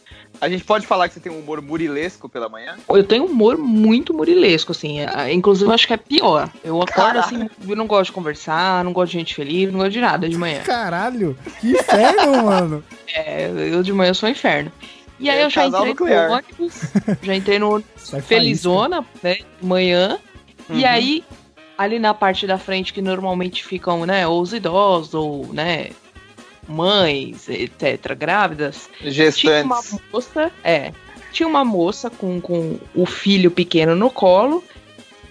A gente pode falar que você tem um humor murilesco pela manhã? Eu tenho um humor muito murilesco, assim. Inclusive, eu acho que é pior. Eu acordo assim, eu não gosto de conversar, não gosto de gente feliz, não gosto de nada de manhã. Caralho, que inferno, mano. É, eu de manhã sou um inferno. E aí É eu já entrei nuclear. no ônibus, já entrei no ônibus felizona, né, de manhã. E Uhum. aí, ali na parte da frente que normalmente ficam, né, ou os idosos, ou, né, mães, etc, grávidas, tinha uma Gestantes. moça, é, tinha uma moça com, com o filho pequeno no colo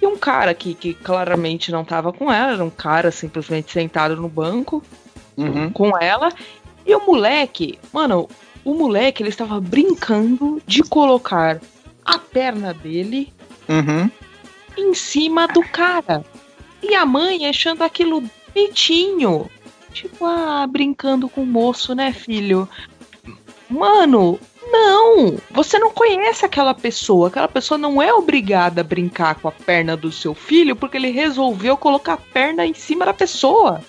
e um cara que, que claramente não tava com ela, era um cara simplesmente sentado no banco Uhum. com ela. E o moleque, mano, o moleque ele estava brincando de colocar a perna dele Uhum. Em cima do cara. E a mãe achando aquilo bonitinho. Tipo, ah, brincando com o moço, né, filho? Mano, não! Você não conhece aquela pessoa. Aquela pessoa não é obrigada a brincar com a perna do seu filho porque ele resolveu colocar a perna em cima da pessoa.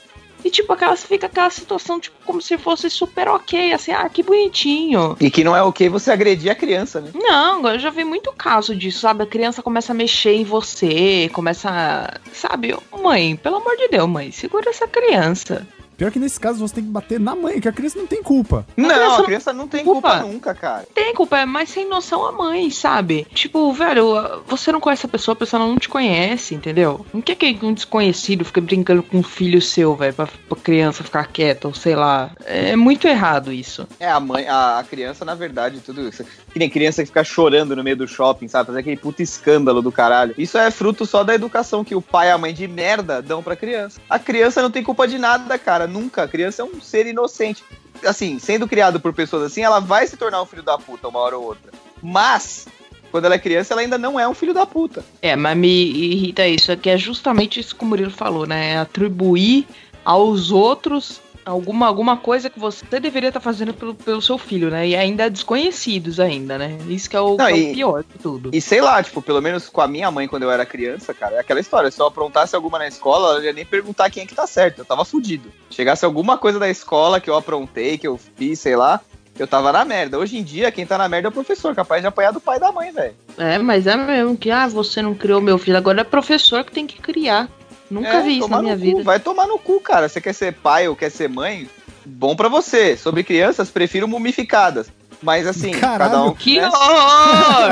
E, tipo, aquela, fica aquela situação, tipo, como se fosse super ok, assim, ah, que bonitinho. E que não é ok você agredir a criança, né? Não, eu já vi muito caso disso, sabe? A criança começa a mexer em você, começa a. Sabe? Mãe, pelo amor de Deus, mãe, segura essa criança. Pior que nesse caso você tem que bater na mãe, que a criança não tem culpa. Não, criança a criança não tem culpa. culpa nunca, cara. Tem culpa, é mais sem noção a mãe, sabe? Tipo, velho, você não conhece a pessoa, a pessoa não te conhece, entendeu? Não quer que um desconhecido fique brincando com um filho seu, velho, pra, pra criança ficar quieta, ou sei lá. É muito errado isso. É, a mãe, a, a criança, na verdade, tudo isso. Que nem criança que fica chorando no meio do shopping, sabe? Fazer aquele puta escândalo do caralho. Isso é fruto só da educação que o pai e a mãe de merda dão pra criança. A criança não tem culpa de nada, cara. Nunca. A criança é um ser inocente. Assim, sendo criado por pessoas assim, ela vai se tornar um filho da puta uma hora ou outra. Mas, quando ela é criança, ela ainda não é um filho da puta. É, mas me irrita isso, é que é justamente isso que o Murilo falou, né? É atribuir aos outros alguma, alguma coisa que você deveria estar fazendo pelo, pelo seu filho, né? E ainda desconhecidos ainda, né? Isso que é o, Não, que é o e- pior de tudo. E sei lá, tipo, pelo menos com a minha mãe quando eu era criança, cara, é aquela história. Se eu aprontasse alguma na escola, ela ia nem perguntar quem é que tá certo. Eu tava fudido. Chegasse alguma coisa da escola que eu aprontei, que eu fiz, sei lá, eu tava na merda. Hoje em dia, quem tá na merda é o professor, capaz de apanhar do pai e da mãe, velho. É, mas é mesmo que, ah, você não criou meu filho, agora é professor que tem que criar. Nunca É, vi isso na minha no cu, vida. Vai tomar no cu, cara. Você quer ser pai ou quer ser mãe? Bom pra você. Sobre crianças, prefiro mumificadas. Mas assim, cada Caralho, um. Que né? horror!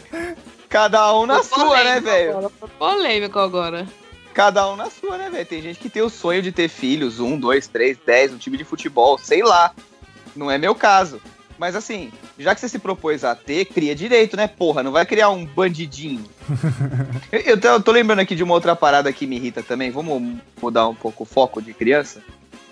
Cada um na sua, né, velho? Polêmico agora. Cada um na sua, né, velho? Tem gente que tem o sonho de ter filhos, um, dois, três, dez, um time de futebol, sei lá. Não é meu caso. Mas assim, já que você se propôs a ter, cria direito, né? Porra, não vai criar um bandidinho. eu, eu tô, eu tô lembrando aqui de uma outra parada que me irrita também. Vamos mudar um pouco o foco de criança.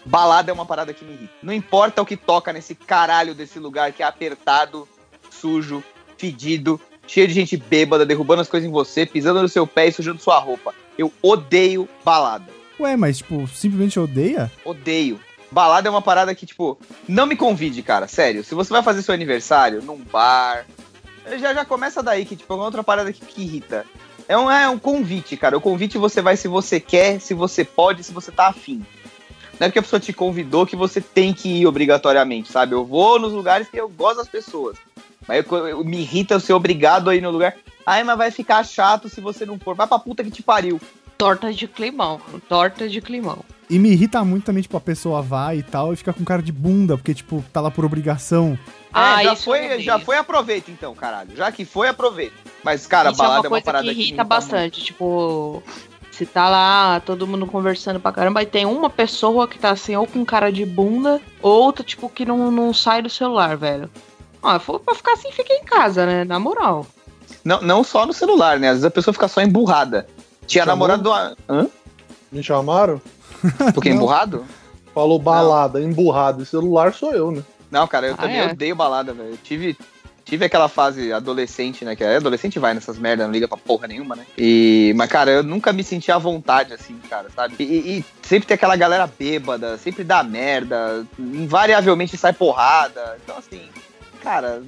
Balada é uma parada que me irrita. Não importa o que toca nesse caralho desse lugar que é apertado, sujo, fedido, cheio de gente bêbada, derrubando as coisas em você, pisando no seu pé e sujando sua roupa. Eu odeio balada. Ué, mas tipo, simplesmente odeia? Odeio. Balada é uma parada que, tipo, não me convide, cara. Sério. Se você vai fazer seu aniversário num bar. Já, já começa daí, que, tipo, é uma outra parada que, que irrita. É um, é um convite, cara. O convite você vai se você quer, se você pode, se você tá afim. Não é porque a pessoa te convidou que você tem que ir obrigatoriamente, sabe? Eu vou nos lugares que eu gosto das pessoas. Mas eu, eu- me irrita eu ser obrigado a ir no lugar. Ai, mas vai ficar chato se você não for. Vai pra puta que te pariu. Torta de climão. Torta de climão. E me irrita muito também, tipo, a pessoa vai e tal e fica com cara de bunda, porque, tipo, tá lá por obrigação. Ah, É, já foi, já foi, aproveita então, caralho. Já que foi, aproveita. Mas, cara, Isso é balada uma é uma, coisa parada que me irrita bastante. Tipo, se tá lá todo mundo conversando pra caramba e tem uma pessoa que tá assim, ou com cara de bunda, ou outra, tipo, que não, não sai do celular, velho. Ah, for pra ficar assim, fica em casa, né? Na moral. Não, não só no celular, né? Às vezes a pessoa fica só emburrada. Tinha namorado do. Hã? Me chamaram? Porque emburrado? Falou balada, emburrado. E celular sou eu, né? Não, cara, eu Ah, também é? odeio balada, velho. Eu tive, tive aquela fase adolescente, né? Que é adolescente vai nessas merdas, não liga pra porra nenhuma, né? E, mas, cara, eu nunca me senti à vontade, assim, cara, sabe? E, e- e sempre tem aquela galera bêbada, sempre dá merda, invariavelmente sai porrada. Então, assim, cara,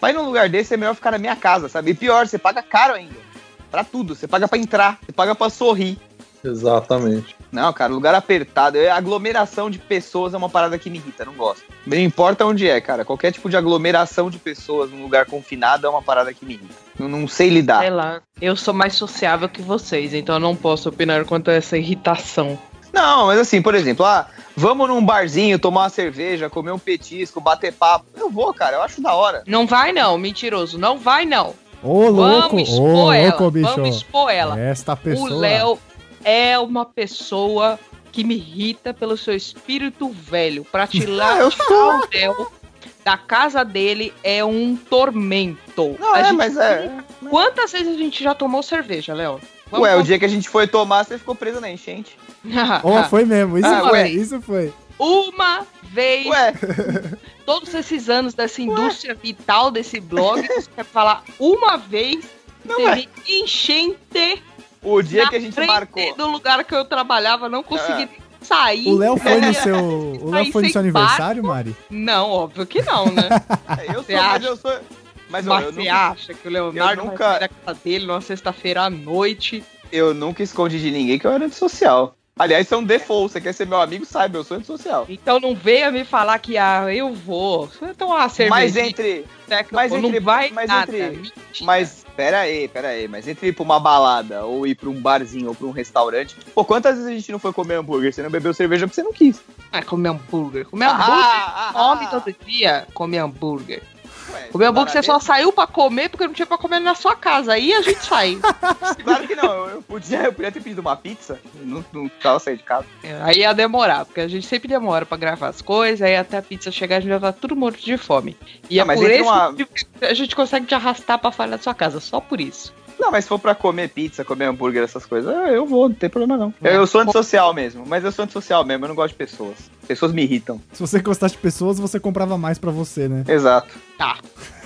vai num lugar desse é melhor ficar na minha casa, sabe? E pior, você paga caro ainda. Pra tudo. Você paga pra entrar, você paga pra sorrir. Exatamente. Não, cara, lugar apertado. é- Aglomeração de pessoas é uma parada que me irrita, não gosto. Não importa onde é, cara. Qualquer tipo de aglomeração de pessoas num lugar confinado é uma parada que me irrita. Eu não sei lidar. Sei lá. Eu sou mais sociável que vocês, então eu não posso opinar quanto a essa irritação. Não, mas assim, por exemplo, ah, vamos num barzinho tomar uma cerveja, comer um petisco, bater papo. Eu vou, cara, eu acho da hora. Não vai não, mentiroso. Não vai não. Ô, louco! Vamos Ô, expor ela. louco, bicho! Vamos expor ela. Esta pessoa. O Léo é uma pessoa que me irrita pelo seu espírito velho. Pra tirar o Léo da casa dele é um tormento. Não, A é, gente- mas é. Quantas vezes a gente já tomou cerveja, Léo? Vamos Ué, o dia que a gente foi tomar, você ficou preso na enchente. Ó, foi mesmo. Isso Ah, foi. ué. Isso foi. Uma vez, Ué, todos esses anos dessa indústria vital desse blog, você quer falar uma vez Não, teve enchente o dia na que a gente marcou. do lugar que eu trabalhava, não consegui É. nem sair. O Léo foi no seu. O Léo foi no seu aniversário, Mari? Não, óbvio que não, né? É, eu sou, mas eu sou. Mas Mas eu você nunca, acha que o Leonardo nunca- vai sair da casa dele numa sexta-feira à noite? eu nunca escondi de ninguém que eu era antissocial. Aliás, isso é um default. Você quer ser meu amigo, saiba, eu sou antissocial. Então não venha me falar que ah, eu vou. Toma uma cerveja. Mas entre. mas não entre- vai mas nada. entre- mentira. Mas, pera aí, pera aí. Mas entre ir pra uma balada, ou ir pra um barzinho, ou pra um restaurante. Pô, quantas vezes a gente não foi comer hambúrguer? Você não bebeu cerveja porque você não quis. Ah, comer hambúrguer. Comer hambúrguer. Ah, ah, Come ah. todo dia, comer hambúrguer. Ué, Comer hambúrguer você só saiu pra comer porque não tinha pra comer na sua casa. Aí a gente sai. Claro que não. Eu podia, eu podia ter pedido uma pizza. Não, não tava saindo de casa. aí ia demorar, porque a gente sempre demora pra gravar as coisas. Aí até a pizza chegar a gente já tá tudo morto de fome. E Ah, é por esse uma- que a gente consegue te arrastar pra fora da sua casa. Só por isso. Não, mas se for pra comer pizza, comer hambúrguer, essas coisas, eu- eu vou, não tem problema não. É. Eu, eu sou antissocial mesmo, mas eu sou antissocial mesmo, eu não gosto de pessoas. Pessoas me irritam. Se você gostasse de pessoas, você comprava mais pra você, né? Exato. Tá.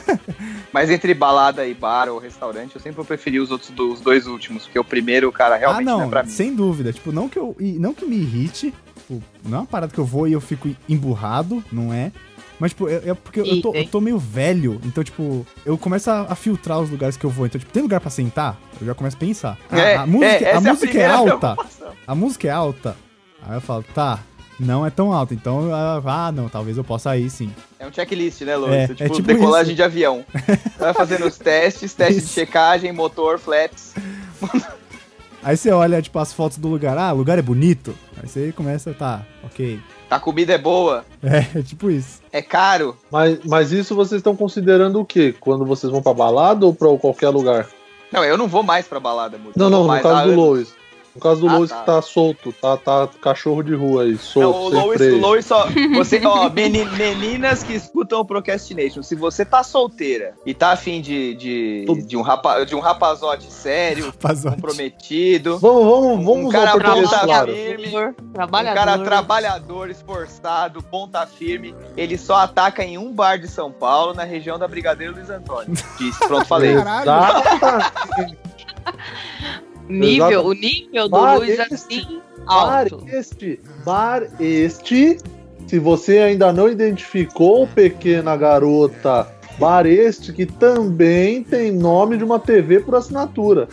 Mas entre balada e bar ou restaurante, eu sempre preferi os outros do- os dois últimos, porque o primeiro, cara, Ah, realmente não, não, é pra mim. sem dúvida. Tipo, não que eu. Não que me irrite. Tipo, não é uma parada que eu vou e eu fico emburrado, não é? Mas, tipo, é, é porque eu tô, eu tô meio velho. Então, tipo, eu começo a, a filtrar os lugares que eu vou. Então, tipo, tem lugar pra sentar? Eu já começo a pensar. A, É, a música, é, a essa música é, primeira alta. A música é alta. Aí eu falo, tá, não é tão alta. Então, ah, ah, não, talvez eu possa ir sim. É um checklist, né, Lois? É, É, tipo, é tipo decolagem isso. de avião. Vai fazendo os testes, teste de checagem, motor, flaps. Aí você olha, tipo, as fotos do lugar. Ah, o lugar é bonito. Aí você começa, tá, ok. A comida é boa, É, é tipo isso. é caro. Mas, mas isso vocês estão considerando o quê? Quando vocês vão pra balada ou pra qualquer lugar? Não, eu não vou mais pra balada, muito. Não, não, no mais caso do anos. Lois. No caso do Ah, Lois tá. que tá solto, tá, tá cachorro de rua aí, Não, solto, o sem Lois, freio. o Lois só. Você, ó, meni- meninas que escutam o Procrastination, se você tá solteira e tá afim de, de, de, um, rapa, de um rapazote sério, Rapazote. comprometido, Vamos, vamos, Um vamos cara o português ponta claro. firme, um Trabalhador. cara trabalhador, esforçado, ponta firme, ele só ataca em um bar de São Paulo, na região da Brigadeiro Luiz Antônio. Disse, pronto, falei. Caralho. Nível, Exato. o nível do Bar Luiz este- assim, Bar alto. este, bar este, se você ainda não identificou, pequena garota, bar este que também tem nome de uma TV por assinatura.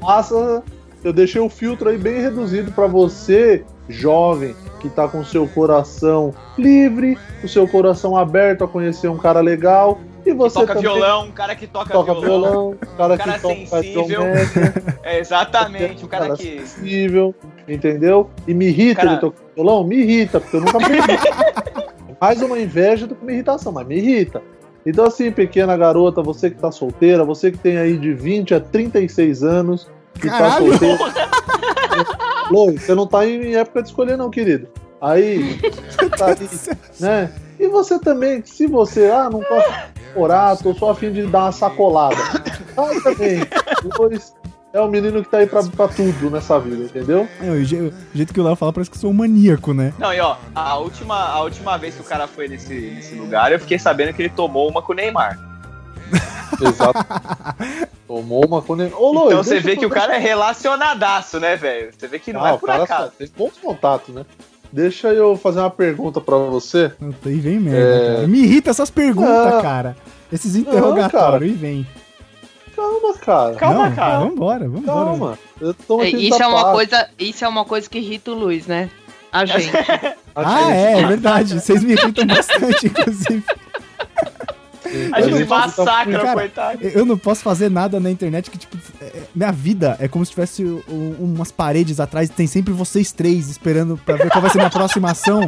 Passa, eu deixei o filtro aí bem reduzido para você, jovem, que tá com seu coração livre, o seu coração aberto a conhecer um cara legal, e você Toca também violão, um cara que toca, toca violão. violão, cara, um cara que sensível. É, exatamente, um cara cara que. sensível, entendeu? E me irrita Cara- ele tocar violão? Me irrita, porque eu nunca aprendi. Mais uma inveja do que uma irritação, mas me irrita. Então, assim, pequena garota, você que tá solteira, você que tem aí de 20 a 36 anos, que tá Caralho! solteira. Lois, você não tá em época de escolher, não, querido. Aí, tá aí, né? E você também, se você, ah, não posso orar, tô só a fim de dar uma sacolada. Vai também. Lois, é um menino que tá aí pra, pra tudo nessa vida, entendeu? É, o, je- o jeito que o Léo fala parece que eu sou um maníaco, né? Não, e ó, a última, a última vez que o cara foi nesse, nesse lugar, eu fiquei sabendo que ele tomou uma com o Neymar. Exato. Tomou uma quando. Ô, Luiz, então você vê que o cara é relacionadaço, né, velho? Você vê que não Ah, é o por cara acaso. tem bons contatos, né? Deixa eu fazer uma pergunta pra você. Puta, Aí vem merda, É. Me irrita essas perguntas, Não. cara. Esses cara. interrogatórios, e vem. Calma, cara. Calma, Não, cara. Vambora, vambora. Calma. Eu tô É, Isso é uma coisa, isso é uma coisa que irrita o Luiz, né? A gente. Ah, gente- é, é verdade. Vocês me irritam bastante, inclusive. A gente tá- massacra, coitado. Eu não posso fazer nada na internet que, tipo, minha vida é como se tivesse um- umas paredes atrás e tem sempre vocês três esperando pra ver qual vai ser minha próxima ação.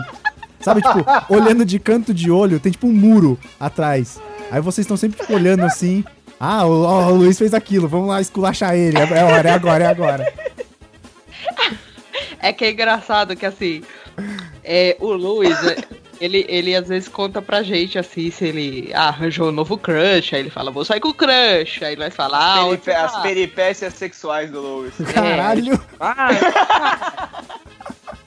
Sabe, tipo, olhando de canto de olho, tem tipo um muro atrás. Aí vocês estão sempre tipo, olhando assim. Ah, o, o Luiz fez aquilo, vamos lá esculachar ele. É, é hora, é agora, é agora. É que é engraçado que assim, é, o Luiz, ele, ele às vezes conta pra gente assim, se ele ah, arranjou um novo crush, aí ele fala, vou sair com o crush, aí nós fala, ah, Peripé- as tá? peripécias sexuais do Lois. Caralho. Ah,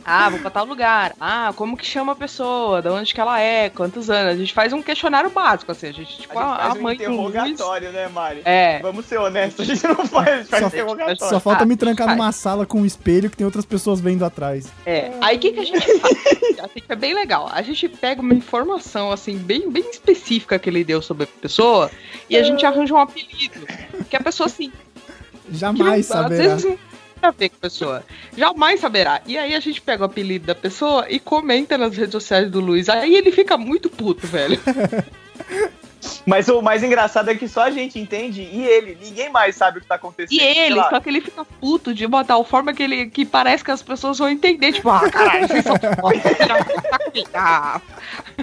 ah, vou pra tal lugar. Ah, como que chama a pessoa? De onde que ela é? Quantos anos? A gente faz um questionário básico, assim. A gente, tipo, A gente a, faz a um mãe Luiz. interrogatório, né, Mari? É. Vamos ser honestos, a gente não faz, a gente faz Só- interrogatório. Só falta Ah, me trancar numa sala com um espelho que tem outras pessoas vendo atrás. É. Aí o que, que a gente faz? Assim, que é bem legal. A gente pega uma informação, assim, bem, bem específica que ele deu sobre a pessoa e a gente arranja um apelido. Que a pessoa, assim, que Jamais às saberá. vezes não tem a ver com a pessoa. Jamais saberá. E aí a gente pega o apelido da pessoa e comenta nas redes sociais do Luiz. Aí ele fica muito puto, velho. Mas o mais engraçado é que só a gente entende e ele, ninguém mais sabe o que tá acontecendo. E ele, só que ele fica puto de uma tal forma que ele que parece que as pessoas vão entender. Tipo, ah, caralho, vocês são foda.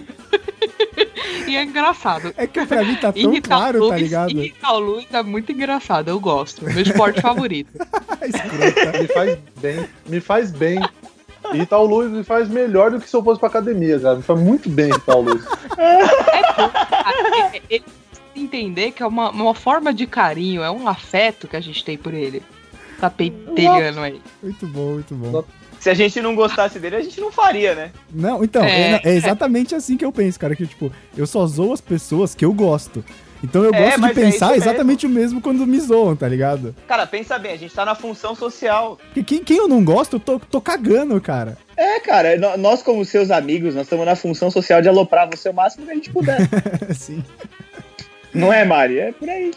E é engraçado. É que pra mim tá tão Irritar o claro, Luiz, tá ligado? irritar o Luiz é muito engraçado, eu gosto. Meu esporte favorito. Escrota. Me faz bem. Me faz bem. Irritar o Luiz me faz melhor do que se eu fosse pra academia, cara. Me faz muito bem irritar o Luiz. É. Ele- Ele precisa entender que é uma, uma forma de carinho, é um afeto que a gente tem por ele. Tá pentelhando aí. Muito bom, muito bom. Se a gente não gostasse dele, a gente não faria, né? Não, então, É. é, é exatamente assim que eu penso, cara. Que, tipo, eu só zoo as pessoas que eu gosto. Então eu É, gosto de é pensar isso mesmo. exatamente o mesmo quando me zoam, tá ligado? Cara, pensa bem, a gente tá na função social. Porque quem, quem eu não gosto, eu tô, tô cagando, cara. É, cara, nó- nós como seus amigos, nós estamos na função social de aloprar você o máximo que a gente puder. Assim. Não é, Mari? É por aí.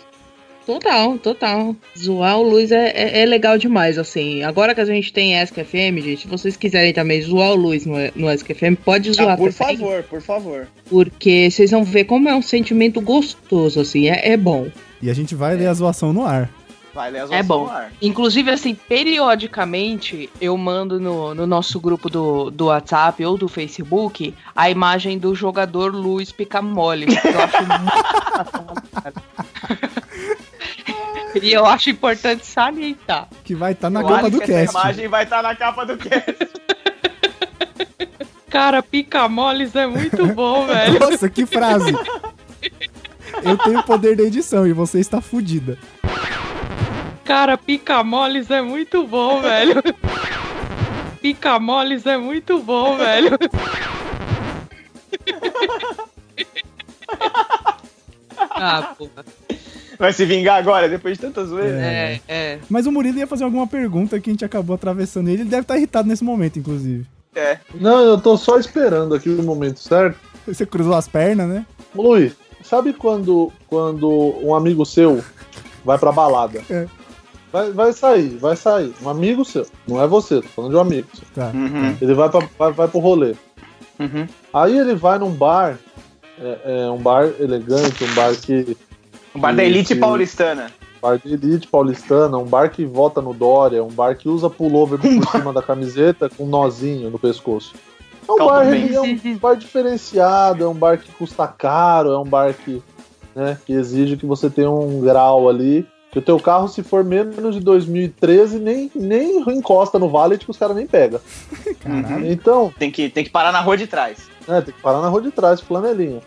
Total, total. Zoar o Luiz é, é, é legal demais, assim. Agora que a gente tem ESC-FM, gente, se vocês quiserem também zoar o Luiz no, no ESC-FM, pode zoar Ah, por também. favor, por favor. Porque vocês vão ver como é um sentimento gostoso, assim, é, é bom. E a gente vai ler a zoação no ar. Vai, Léo, É bom. no ar. Inclusive, assim, periodicamente eu mando no, no nosso grupo do, do WhatsApp ou do Facebook a imagem do jogador Luiz Picamole. que Eu acho muito E eu acho importante salientar. Que vai estar na Eu capa do que essa cast. imagem vai estar na capa do cast. Cara, picamoles é muito bom, velho. Nossa, que frase! Eu tenho o poder da edição e você está fudida. Cara, picamoles é muito bom, velho. Picamoles é muito bom, velho. Ah, porra. Vai se vingar agora, depois de tantas vezes. É, é. Mas o Murilo ia fazer alguma pergunta que a gente acabou atravessando ele. Ele deve estar irritado nesse momento, inclusive. É. Não, eu tô só esperando aqui o momento certo. Você cruzou as pernas, né? Luiz, sabe quando, quando um amigo seu vai pra balada? É. Vai, vai sair, vai sair. Um amigo seu, não é você, tô falando de um amigo seu. Tá. Uhum, Ele vai, pra, vai, vai pro rolê. uhum. Aí ele vai num bar, é, é um bar elegante, um bar que. O bar da elite Sim. paulistana. bar de elite paulistana, um bar que vota no Dória, um bar que usa pullover por cima da camiseta com um nozinho no pescoço. É um Calma, bar, bem. é um bar diferenciado, é um bar que custa caro, é um bar que, né, que exige que você tenha um grau ali. Que o teu carro, se for menos de 2013, nem, nem encosta no valet que os caras nem pegam. Caralho. Então, Tem que, tem que parar na rua de trás. né, tem que parar na rua de trás, flanelinha.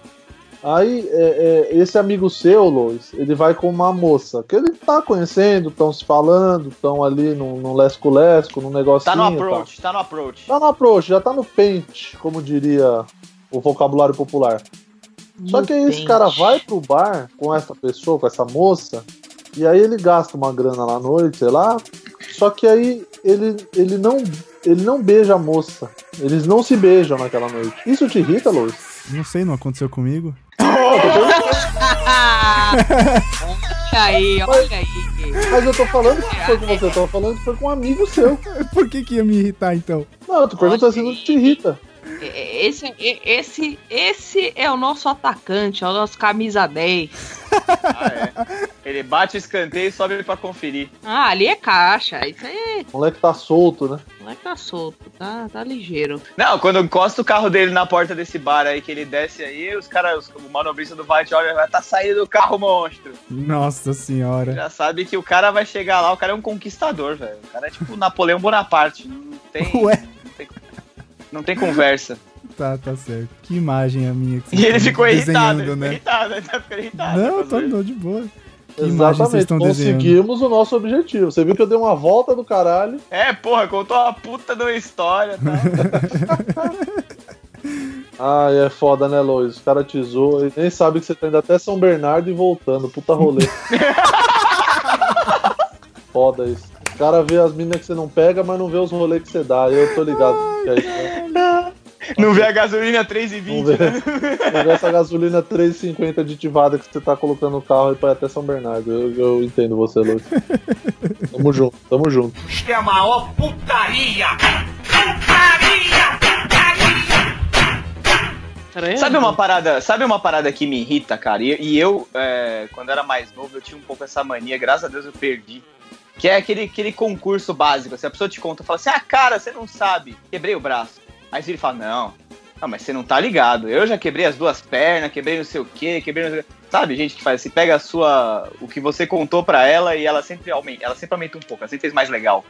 Aí, é, é, esse amigo seu, Lois, ele vai com uma moça que ele tá conhecendo, estão se falando, estão ali num, num lesco-lesco, num negocinho. Tá no tal. approach, tá no approach. Tá no approach, já tá no pente, como diria o vocabulário popular. Só que aí esse cara vai pro bar com essa pessoa, com essa moça, e aí ele gasta uma grana lá à noite, sei lá. Só que aí ele, ele não ele não beija a moça. Eles não se beijam naquela noite. Isso te irrita, Lois? Não sei, não aconteceu comigo. olha aí, olha aí. Mas eu tô falando que foi com você, eu tô falando que foi com um amigo seu. Por que que ia me irritar, então? Não, tu pergunta se não te irrita. Esse, esse, esse é o nosso atacante, é o nosso camisa 10. Ah, é. Ele bate o escanteio e sobe pra conferir. Ah, ali é caixa. Isso aí, O moleque tá solto, né? o moleque tá solto, tá, tá ligeiro. Não, quando encosta o carro dele na porta desse bar aí, que ele desce aí, os caras, o manobrista do Vite olha, vai tá saindo do carro, monstro. Nossa senhora. Já sabe que o cara vai chegar lá, o cara é um conquistador, velho. O cara é tipo Napoleão Bonaparte. Não tem, Ué, não tem, conversa. tá, tá certo. Que imagem a minha que E ele ficou irritado, ele desenhando, ficou né? irritado, ele tá ficando irritado. Não, com tô, de boa. Que imagem vocês Exatamente, desenhando? conseguimos o nosso objetivo. Você viu que eu dei uma volta do caralho. É, porra, contou uma puta de uma história, tá? Ai, é foda, né, Lois? O cara te zoa e nem sabe que você tá indo até São Bernardo e voltando. Puta rolê. foda isso. O cara vê as minas que você não pega, mas não vê os rolês que você dá. Eu tô ligado que é isso, né? Não vê a gasolina Não 3,20, vê, né? não vê essa gasolina 3,50 aditivada que você tá colocando no carro e ir até São Bernardo. Eu, eu entendo você, Lois. Tamo junto, tamo junto. Isto é a maior putaria! Putaria! Putaria! Sabe uma parada, sabe uma parada que me irrita, cara? E, e eu, é, quando era mais novo, eu tinha um pouco essa mania, graças a Deus eu perdi. Que é aquele, aquele concurso básico. Se a pessoa te conta, fala assim: ah, cara, você não sabe, quebrei o braço. Aí ele fala: não, não, mas você não tá ligado. Eu já quebrei as duas pernas, quebrei não sei o quê, quebrei não sei. Sabe, gente que faz assim, pega a sua. o que você contou pra ela e ela sempre aumenta, ela sempre aumenta um pouco, ela sempre fez mais legal.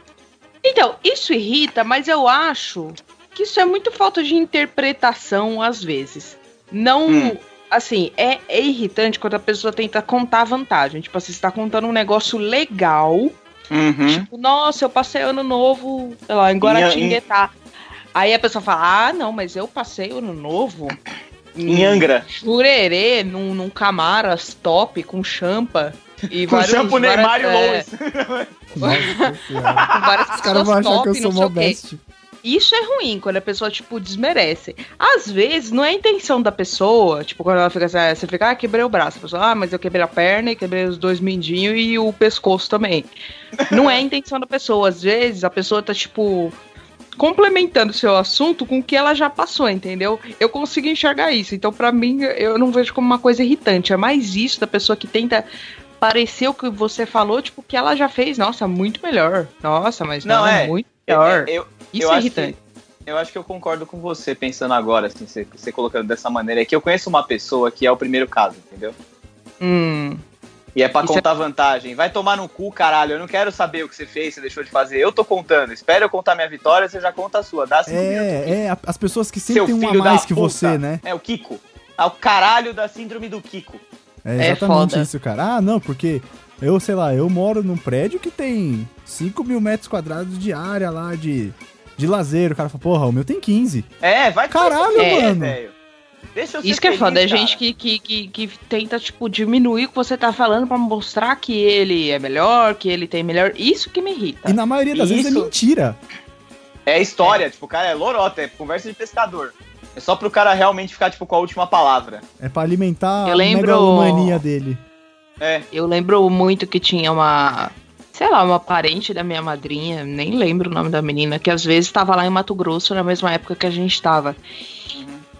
Então, isso irrita, mas eu acho que isso é muito falta de interpretação às vezes. Não. Hum. Assim, é, é irritante quando a pessoa tenta contar vantagem. Tipo, assim, você está contando um negócio legal. Uhum. Tipo, nossa, eu passei ano novo, sei lá, em Guaratinguetá. Aí a pessoa fala, ah, não, mas eu passei ano novo Em Angra. Jurerê, num, num Camaras top, com champa. E Com vários- shampoo Neymar e várias- Lois. é, várias Os caras vão achar que eu top, sou modesto. Isso é ruim, quando a pessoa, tipo, desmerece. Às vezes, não é a intenção da pessoa, tipo, quando ela fica assim, ah, você fica, ah, quebrei o braço. A pessoa, ah, mas eu quebrei a perna e quebrei os dois mindinhos e o pescoço também. Não é a intenção da pessoa. Às vezes, a pessoa tá, tipo, complementando o seu assunto com o que ela já passou, entendeu? Eu consigo enxergar isso. Então, pra mim, eu não vejo como uma coisa irritante. É mais isso da pessoa que tenta parecer o que você falou, tipo, que ela já fez, nossa, muito melhor. Nossa, mas não, Não, é. muito melhor. Eu, Isso eu é acho irritante. que- eu acho que eu concordo com você, pensando agora, assim, você, você colocando dessa maneira. É que eu conheço uma pessoa que é o primeiro caso, entendeu? Hum. E é pra Isso é- contar vantagem. Vai tomar no cu, caralho. Eu não quero saber o que você fez, você deixou de fazer. Eu tô contando. Espera eu contar minha vitória, você já conta a sua. Dá cinco minutos. É, é, a- as pessoas que sempre Seu tem uma a da mais que puta. você, né? É o Kiko. É o caralho da síndrome do Kiko. É É exatamente foda. isso, cara. Ah, não, porque eu, sei lá, eu moro num prédio que tem 5 mil metros quadrados de área lá de, de lazer. O cara fala, porra, o meu tem 15. É, vai Caralho, é, mano. velho. Deixa eu Isso que é feliz, foda, é cara. gente que, que, que, que tenta, tipo, diminuir o que você tá falando pra mostrar que ele é melhor, que ele tem melhor. Isso que me irrita. E na maioria das vezes é Isso. mentira. É história, tipo, o cara é lorota, é conversa de pescador. É só pro cara realmente ficar, tipo, com a última palavra. É pra alimentar Eu a lembro- megalomania dele. É. Eu lembro muito que tinha uma, sei lá, uma parente da minha madrinha, nem lembro o nome da menina, que às vezes estava lá em Mato Grosso na mesma época que a gente estava.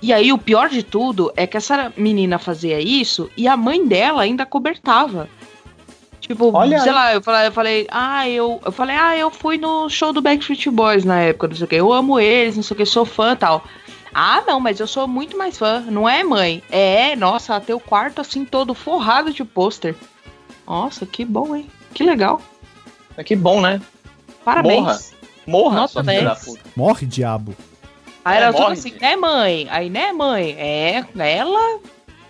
E aí o pior de tudo é que essa menina fazia isso e a mãe dela ainda cobertava. Tipo, Olha sei aí. lá, eu falei, eu falei, ah, eu, eu falei, ah, eu fui no show do Backstreet Boys na época, não sei o que, eu amo eles, não sei o que, sou fã tal. Ah, não, mas eu sou muito mais fã. Não é, mãe? É, nossa, teu quarto assim todo forrado de pôster. Nossa, que bom, hein? Que legal. Mas que bom, né? Parabéns. Morra. Morra, Nota sua filha 10. da puta. Morre, diabo. Aí É, ela tudo assim, né, mãe? Aí, né, mãe? É, ela não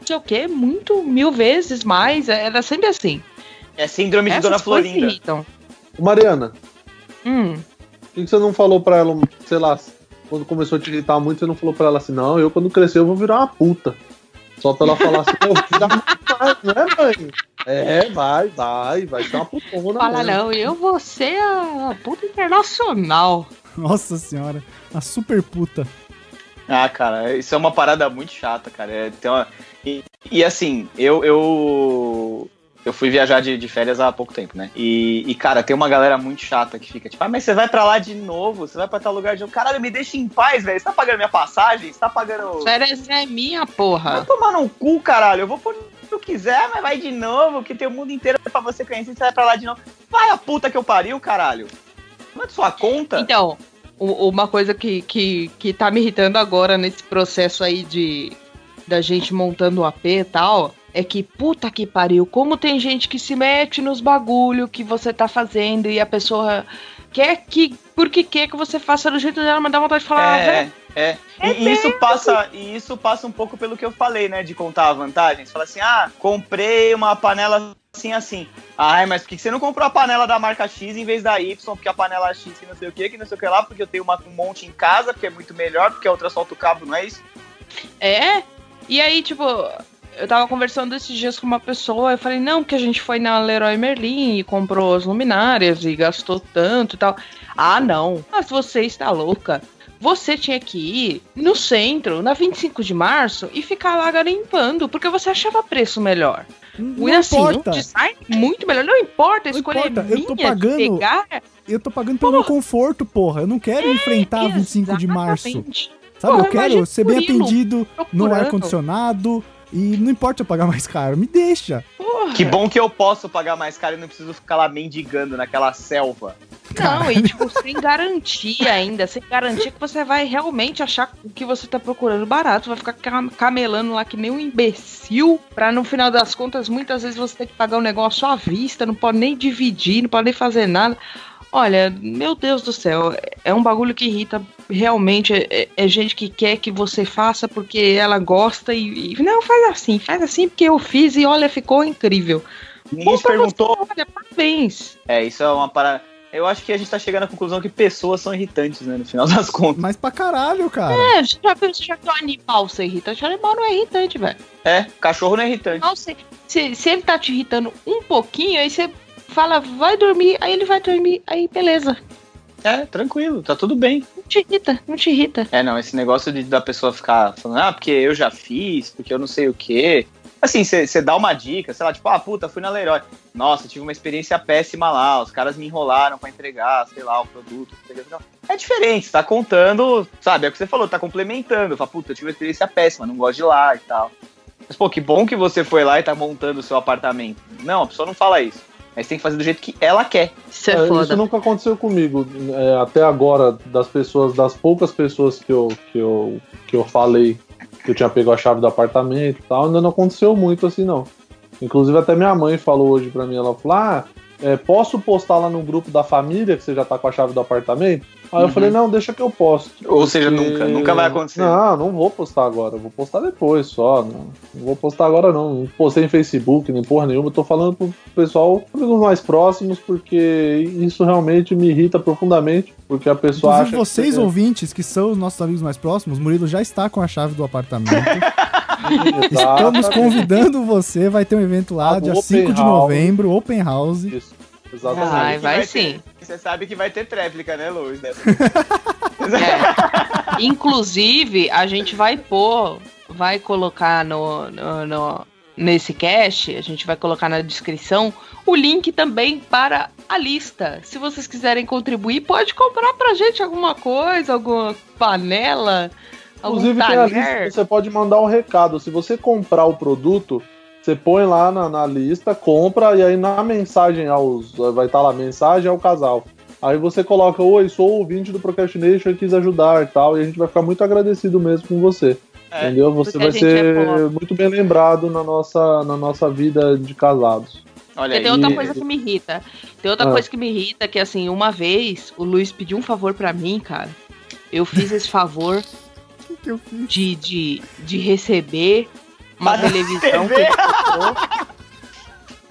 sei o quê, muito mil vezes mais. Era sempre assim. É síndrome de Essas Dona Florinda. irritam. Mariana, Hum. por que que você não falou pra ela, sei lá, quando começou a te irritar muito, você não falou pra ela assim, não, eu quando crescer eu vou virar uma puta. Só pra ela falar assim, eu vou virar uma não é, mãe? É, vai, vai, vai ser uma putona. Fala, mesmo. não, eu vou ser a puta internacional. Nossa senhora, a super puta. Ah, cara, isso é uma parada muito chata, cara. É, tem uma- e, e assim, eu, eu. Eu fui viajar de, de férias há pouco tempo, né? E, e, cara, tem uma galera muito chata que fica tipo, ah, mas você vai pra lá de novo, você vai pra tal lugar de novo. Caralho, me deixa em paz, velho. Você tá pagando minha passagem? Você tá pagando. Férias é minha, Vai porra. tomar no cu, caralho. Eu vou por quiser, mas vai de novo, que tem o mundo inteiro pra você conhecer, você vai pra lá de novo. Vai a puta que eu pariu, caralho. De sua conta? Então, uma coisa que, que, que tá me irritando agora nesse processo aí de da gente montando o AP e tal, é que puta que pariu, como tem gente que se mete nos bagulho que você tá fazendo e a pessoa quer que, porque quer que você faça do jeito dela, mas dá vontade de falar, É, velho, é. E, e isso passa, e isso passa um pouco pelo que eu falei, né? De contar a vantagem. Você fala assim, ah, comprei uma panela assim, assim. Ai, mas por que que você não comprou a panela da marca X em vez da Y? Porque a panela X que não sei o que, que não sei o que lá, porque eu tenho uma, um monte em casa, porque é muito melhor, porque a outra solta o cabo, não é isso? É? E aí, tipo, eu tava conversando esses dias com uma pessoa, eu falei, não, porque a gente foi na Leroy Merlin e comprou as luminárias e gastou tanto e tal. Ah, não. Mas você está louca. Você tinha que ir no centro, na 25 de março, e ficar lá garimpando, porque você achava preço melhor. Não e assim, importa. um design muito melhor. Não importa, a Não escolha importa, é eu minha tô de pagando- pegar. Eu tô pagando pelo meu conforto, porra. Eu não quero enfrentar 25 de março. Exatamente. Sabe, eu quero ser bem atendido no procurando. ar-condicionado. E não importa eu pagar mais caro, me deixa. Porra. Que bom que eu posso pagar mais caro e não preciso ficar lá mendigando naquela selva. Não, e tipo, sem garantia ainda, sem garantia que você vai realmente achar o que você tá procurando barato, vai ficar cam- camelando lá que nem um imbecil, pra no final das contas, muitas vezes você ter que pagar o negócio à vista, não pode nem dividir, não pode nem fazer nada. Olha, meu Deus do céu, é- é um bagulho que irrita realmente. É, é- é gente que quer que você faça porque ela gosta e, e- Não, faz assim, faz assim porque eu fiz e olha, ficou incrível. Ninguém se perguntou. você, olha, parabéns. É, isso é uma parada. Eu acho que a gente tá chegando à conclusão que pessoas são irritantes, né? No final das contas. Mas pra caralho, cara. É, você já viu, você já viu um animal ser irritante? O animal não é irritante, velho. É, cachorro não é irritante. Não, se, se, se ele tá te irritando um pouquinho, aí você fala, vai dormir, aí ele vai dormir, aí beleza. É, tranquilo, tá tudo bem. Te irrita, não te irrita. É, não, esse negócio de, da pessoa ficar falando, ah, porque eu já fiz, porque eu não sei o quê. Assim, você dá uma dica, sei lá, tipo, ah, puta, fui na Leroy. Nossa, tive uma experiência péssima lá, os caras me enrolaram pra entregar, sei lá, o produto. É diferente, tá contando, sabe, é o que você falou, tá complementando. Fala, puta, eu tive uma experiência péssima, não gosto de lá e tal. Mas, pô, que bom que você foi lá e tá montando o seu apartamento. Não, a pessoa não fala isso. Mas tem que fazer do jeito que ela quer. Isso é, É, foda. Isso nunca aconteceu comigo. É, até agora, das pessoas, das poucas pessoas que eu, que eu, que eu falei que eu tinha pego a chave do apartamento e tal, ainda não aconteceu muito assim, não. Inclusive, até minha mãe falou hoje pra mim, ela falou, ah, é, posso postar lá no grupo da família que você já tá com a chave do apartamento? Aí eu Uhum. falei, não, deixa que eu posto. Ou seja, Porque- nunca, nunca vai acontecer. Não, não vou postar agora. eu Vou postar depois só. Não, não vou postar agora, não. Não postei em Facebook, nem porra nenhuma. Eu tô falando pro pessoal, amigos mais próximos, porque isso realmente me irrita profundamente. Porque a pessoa Inclusive, acha. vocês que... ouvintes, que são os nossos amigos mais próximos, Murilo já está com a chave do apartamento. Estamos convidando você, vai ter um evento lá, Ah, dia do 5 de novembro, Open House. Isso. Exatamente. Vai, vai ter- sim. Você sabe que vai ter tréplica, né, Luiz? Né? É. Inclusive, a gente vai pôr, vai colocar no, no, no- nesse cast, a gente vai colocar na descrição o link também para a lista. Se vocês quiserem contribuir, pode comprar pra gente alguma coisa, alguma panela, algum Inclusive, tem a lista, você pode mandar um recado. Se você comprar o produto, você põe lá na, na lista, compra, e aí na mensagem aos. Vai estar lá, mensagem ao casal. Aí você coloca, oi, sou ouvinte do Procrastination e quis ajudar e tal, e a gente vai ficar muito agradecido mesmo com você. É, entendeu? Você vai é ser boa. muito bem lembrado na nossa, na nossa vida de casados. Olha aí. tem outra coisa que me irrita. Tem outra Ah. coisa que me irrita, que assim, uma vez o Luiz pediu um favor pra mim, cara. Eu fiz esse favor de, de, de receber uma televisão que TV. ele comprou.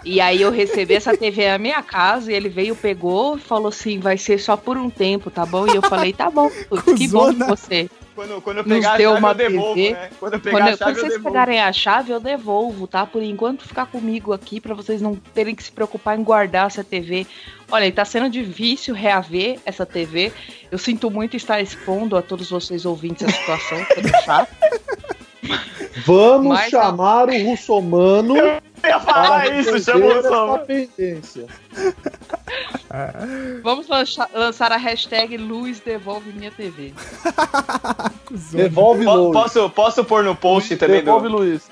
E aí eu recebi essa TV na minha casa e ele veio, pegou e falou assim, vai ser só por um tempo, tá bom? E eu falei, tá bom, putz, que bom que você. Quando, quando eu Nos pegar a chave, uma eu devolvo, TV. né? Quando eu pegar Quando, a quando chave, eu vocês devolvo. pegarem a chave, eu devolvo, tá? Por enquanto, ficar comigo aqui pra vocês não terem que se preocupar em guardar essa TV. Olha, tá sendo difícil reaver essa TV. Eu sinto muito estar expondo a todos vocês ouvintes a situação, tô chato. Vamos Mas a- chamar o russomano Eu ia falar para isso, chama o som. pendência. Vamos lancha- lançar a hashtag Luiz devolve minha TV. Devolve Po- Luiz. Posso, posso pôr no post também Devolve do Luiz.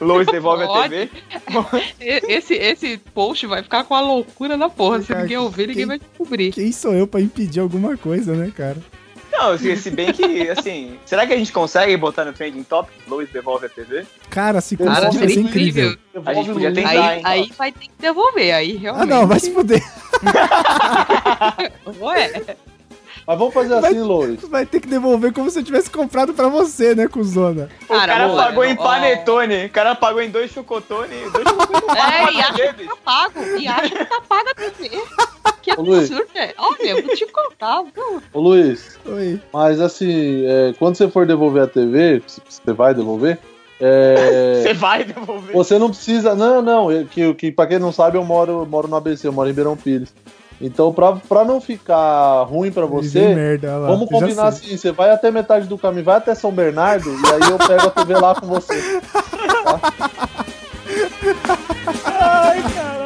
Luiz Devolve a Pode. TV? E- Esse, esse post vai ficar com a loucura na porra. Se ninguém ouvir, ninguém quem- vai descobrir. Quem sou eu pra impedir alguma coisa, né, cara? Não, se, se bem que, assim, será que a gente consegue botar no Trending Topic Luiz Devolve a TV? Cara, se Cara, conseguir vai ser seria incrível. A Devolve gente podia tentar. Aí, hein? aí vai ter que devolver, aí Ah, realmente. não, vai se fuder. Ué, Mas vamos fazer assim, Luiz. Vai ter que devolver como se eu tivesse comprado pra você, né, cuzona? O cara, Cara, pagou em ó. panetone. O cara pagou em dois chocotone. Dois chocotone. É, e acha que tá pago. E acha que tá paga a TV. Que absurdo, é. Olha, eu vou te contar, viu? Ô Luiz, Oi. mas assim, é, quando você for devolver a TV, se você vai devolver, é, Você vai devolver. você não precisa. Não, não, que, que pra quem não sabe, eu moro, moro no ABC, eu moro em Ribeirão Pires. Então, pra, pra não ficar ruim pra você, merda, vamos combinar assim: você vai até metade do caminho, vai até São Bernardo, e aí eu pego a TV lá com você. Ai, caralho.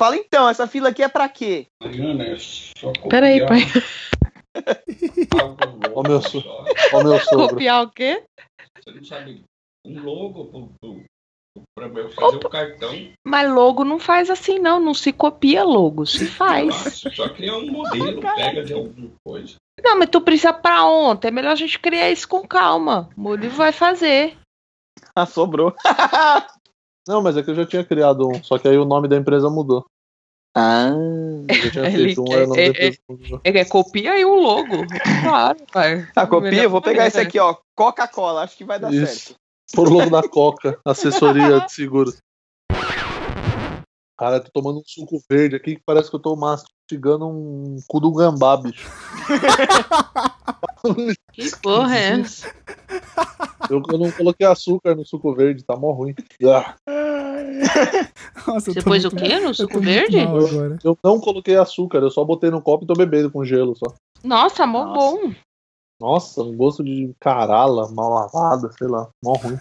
Fala então, essa fila aqui é pra quê? Mariana, é só copiar Peraí, pai. Ó meu só. so- Ó, meu sogro. Copiar o quê? Você não sabe um logo pro, pro, pra eu fazer o cartão. Mas logo não faz assim, não. Não se copia logo, se faz. Só, só criar um modelo, pega de alguma coisa. Não, mas tu precisa pra ontem. É melhor a gente criar isso com calma. O Murilo vai fazer. Ah, sobrou. Não, mas é que eu já tinha criado um, só que aí o nome da empresa mudou. Ah. Eu já tinha Ele feito um, quer- aí o nome da é- empresa mudou. É, copia aí o logo. Claro, vai. A copia, eu vou pegar esse Melhor aqui, ó. Coca-Cola, acho que vai dar Isso. certo. Por logo da Coca, assessoria de seguros. Cara, eu tô tomando um suco verde aqui que parece que eu tô mastigando um cu do gambá, bicho. Que porra é essa? Eu, eu não coloquei açúcar no suco verde, tá mó ruim. Ah, Nossa, eu Você pôs o muito- quê no eu suco verde? agora. Eu não coloquei açúcar, eu só botei no copo e tô bebendo com gelo só. Nossa, mó Nossa. bom. Nossa, um gosto de carala, mal lavada, sei lá, mó ruim.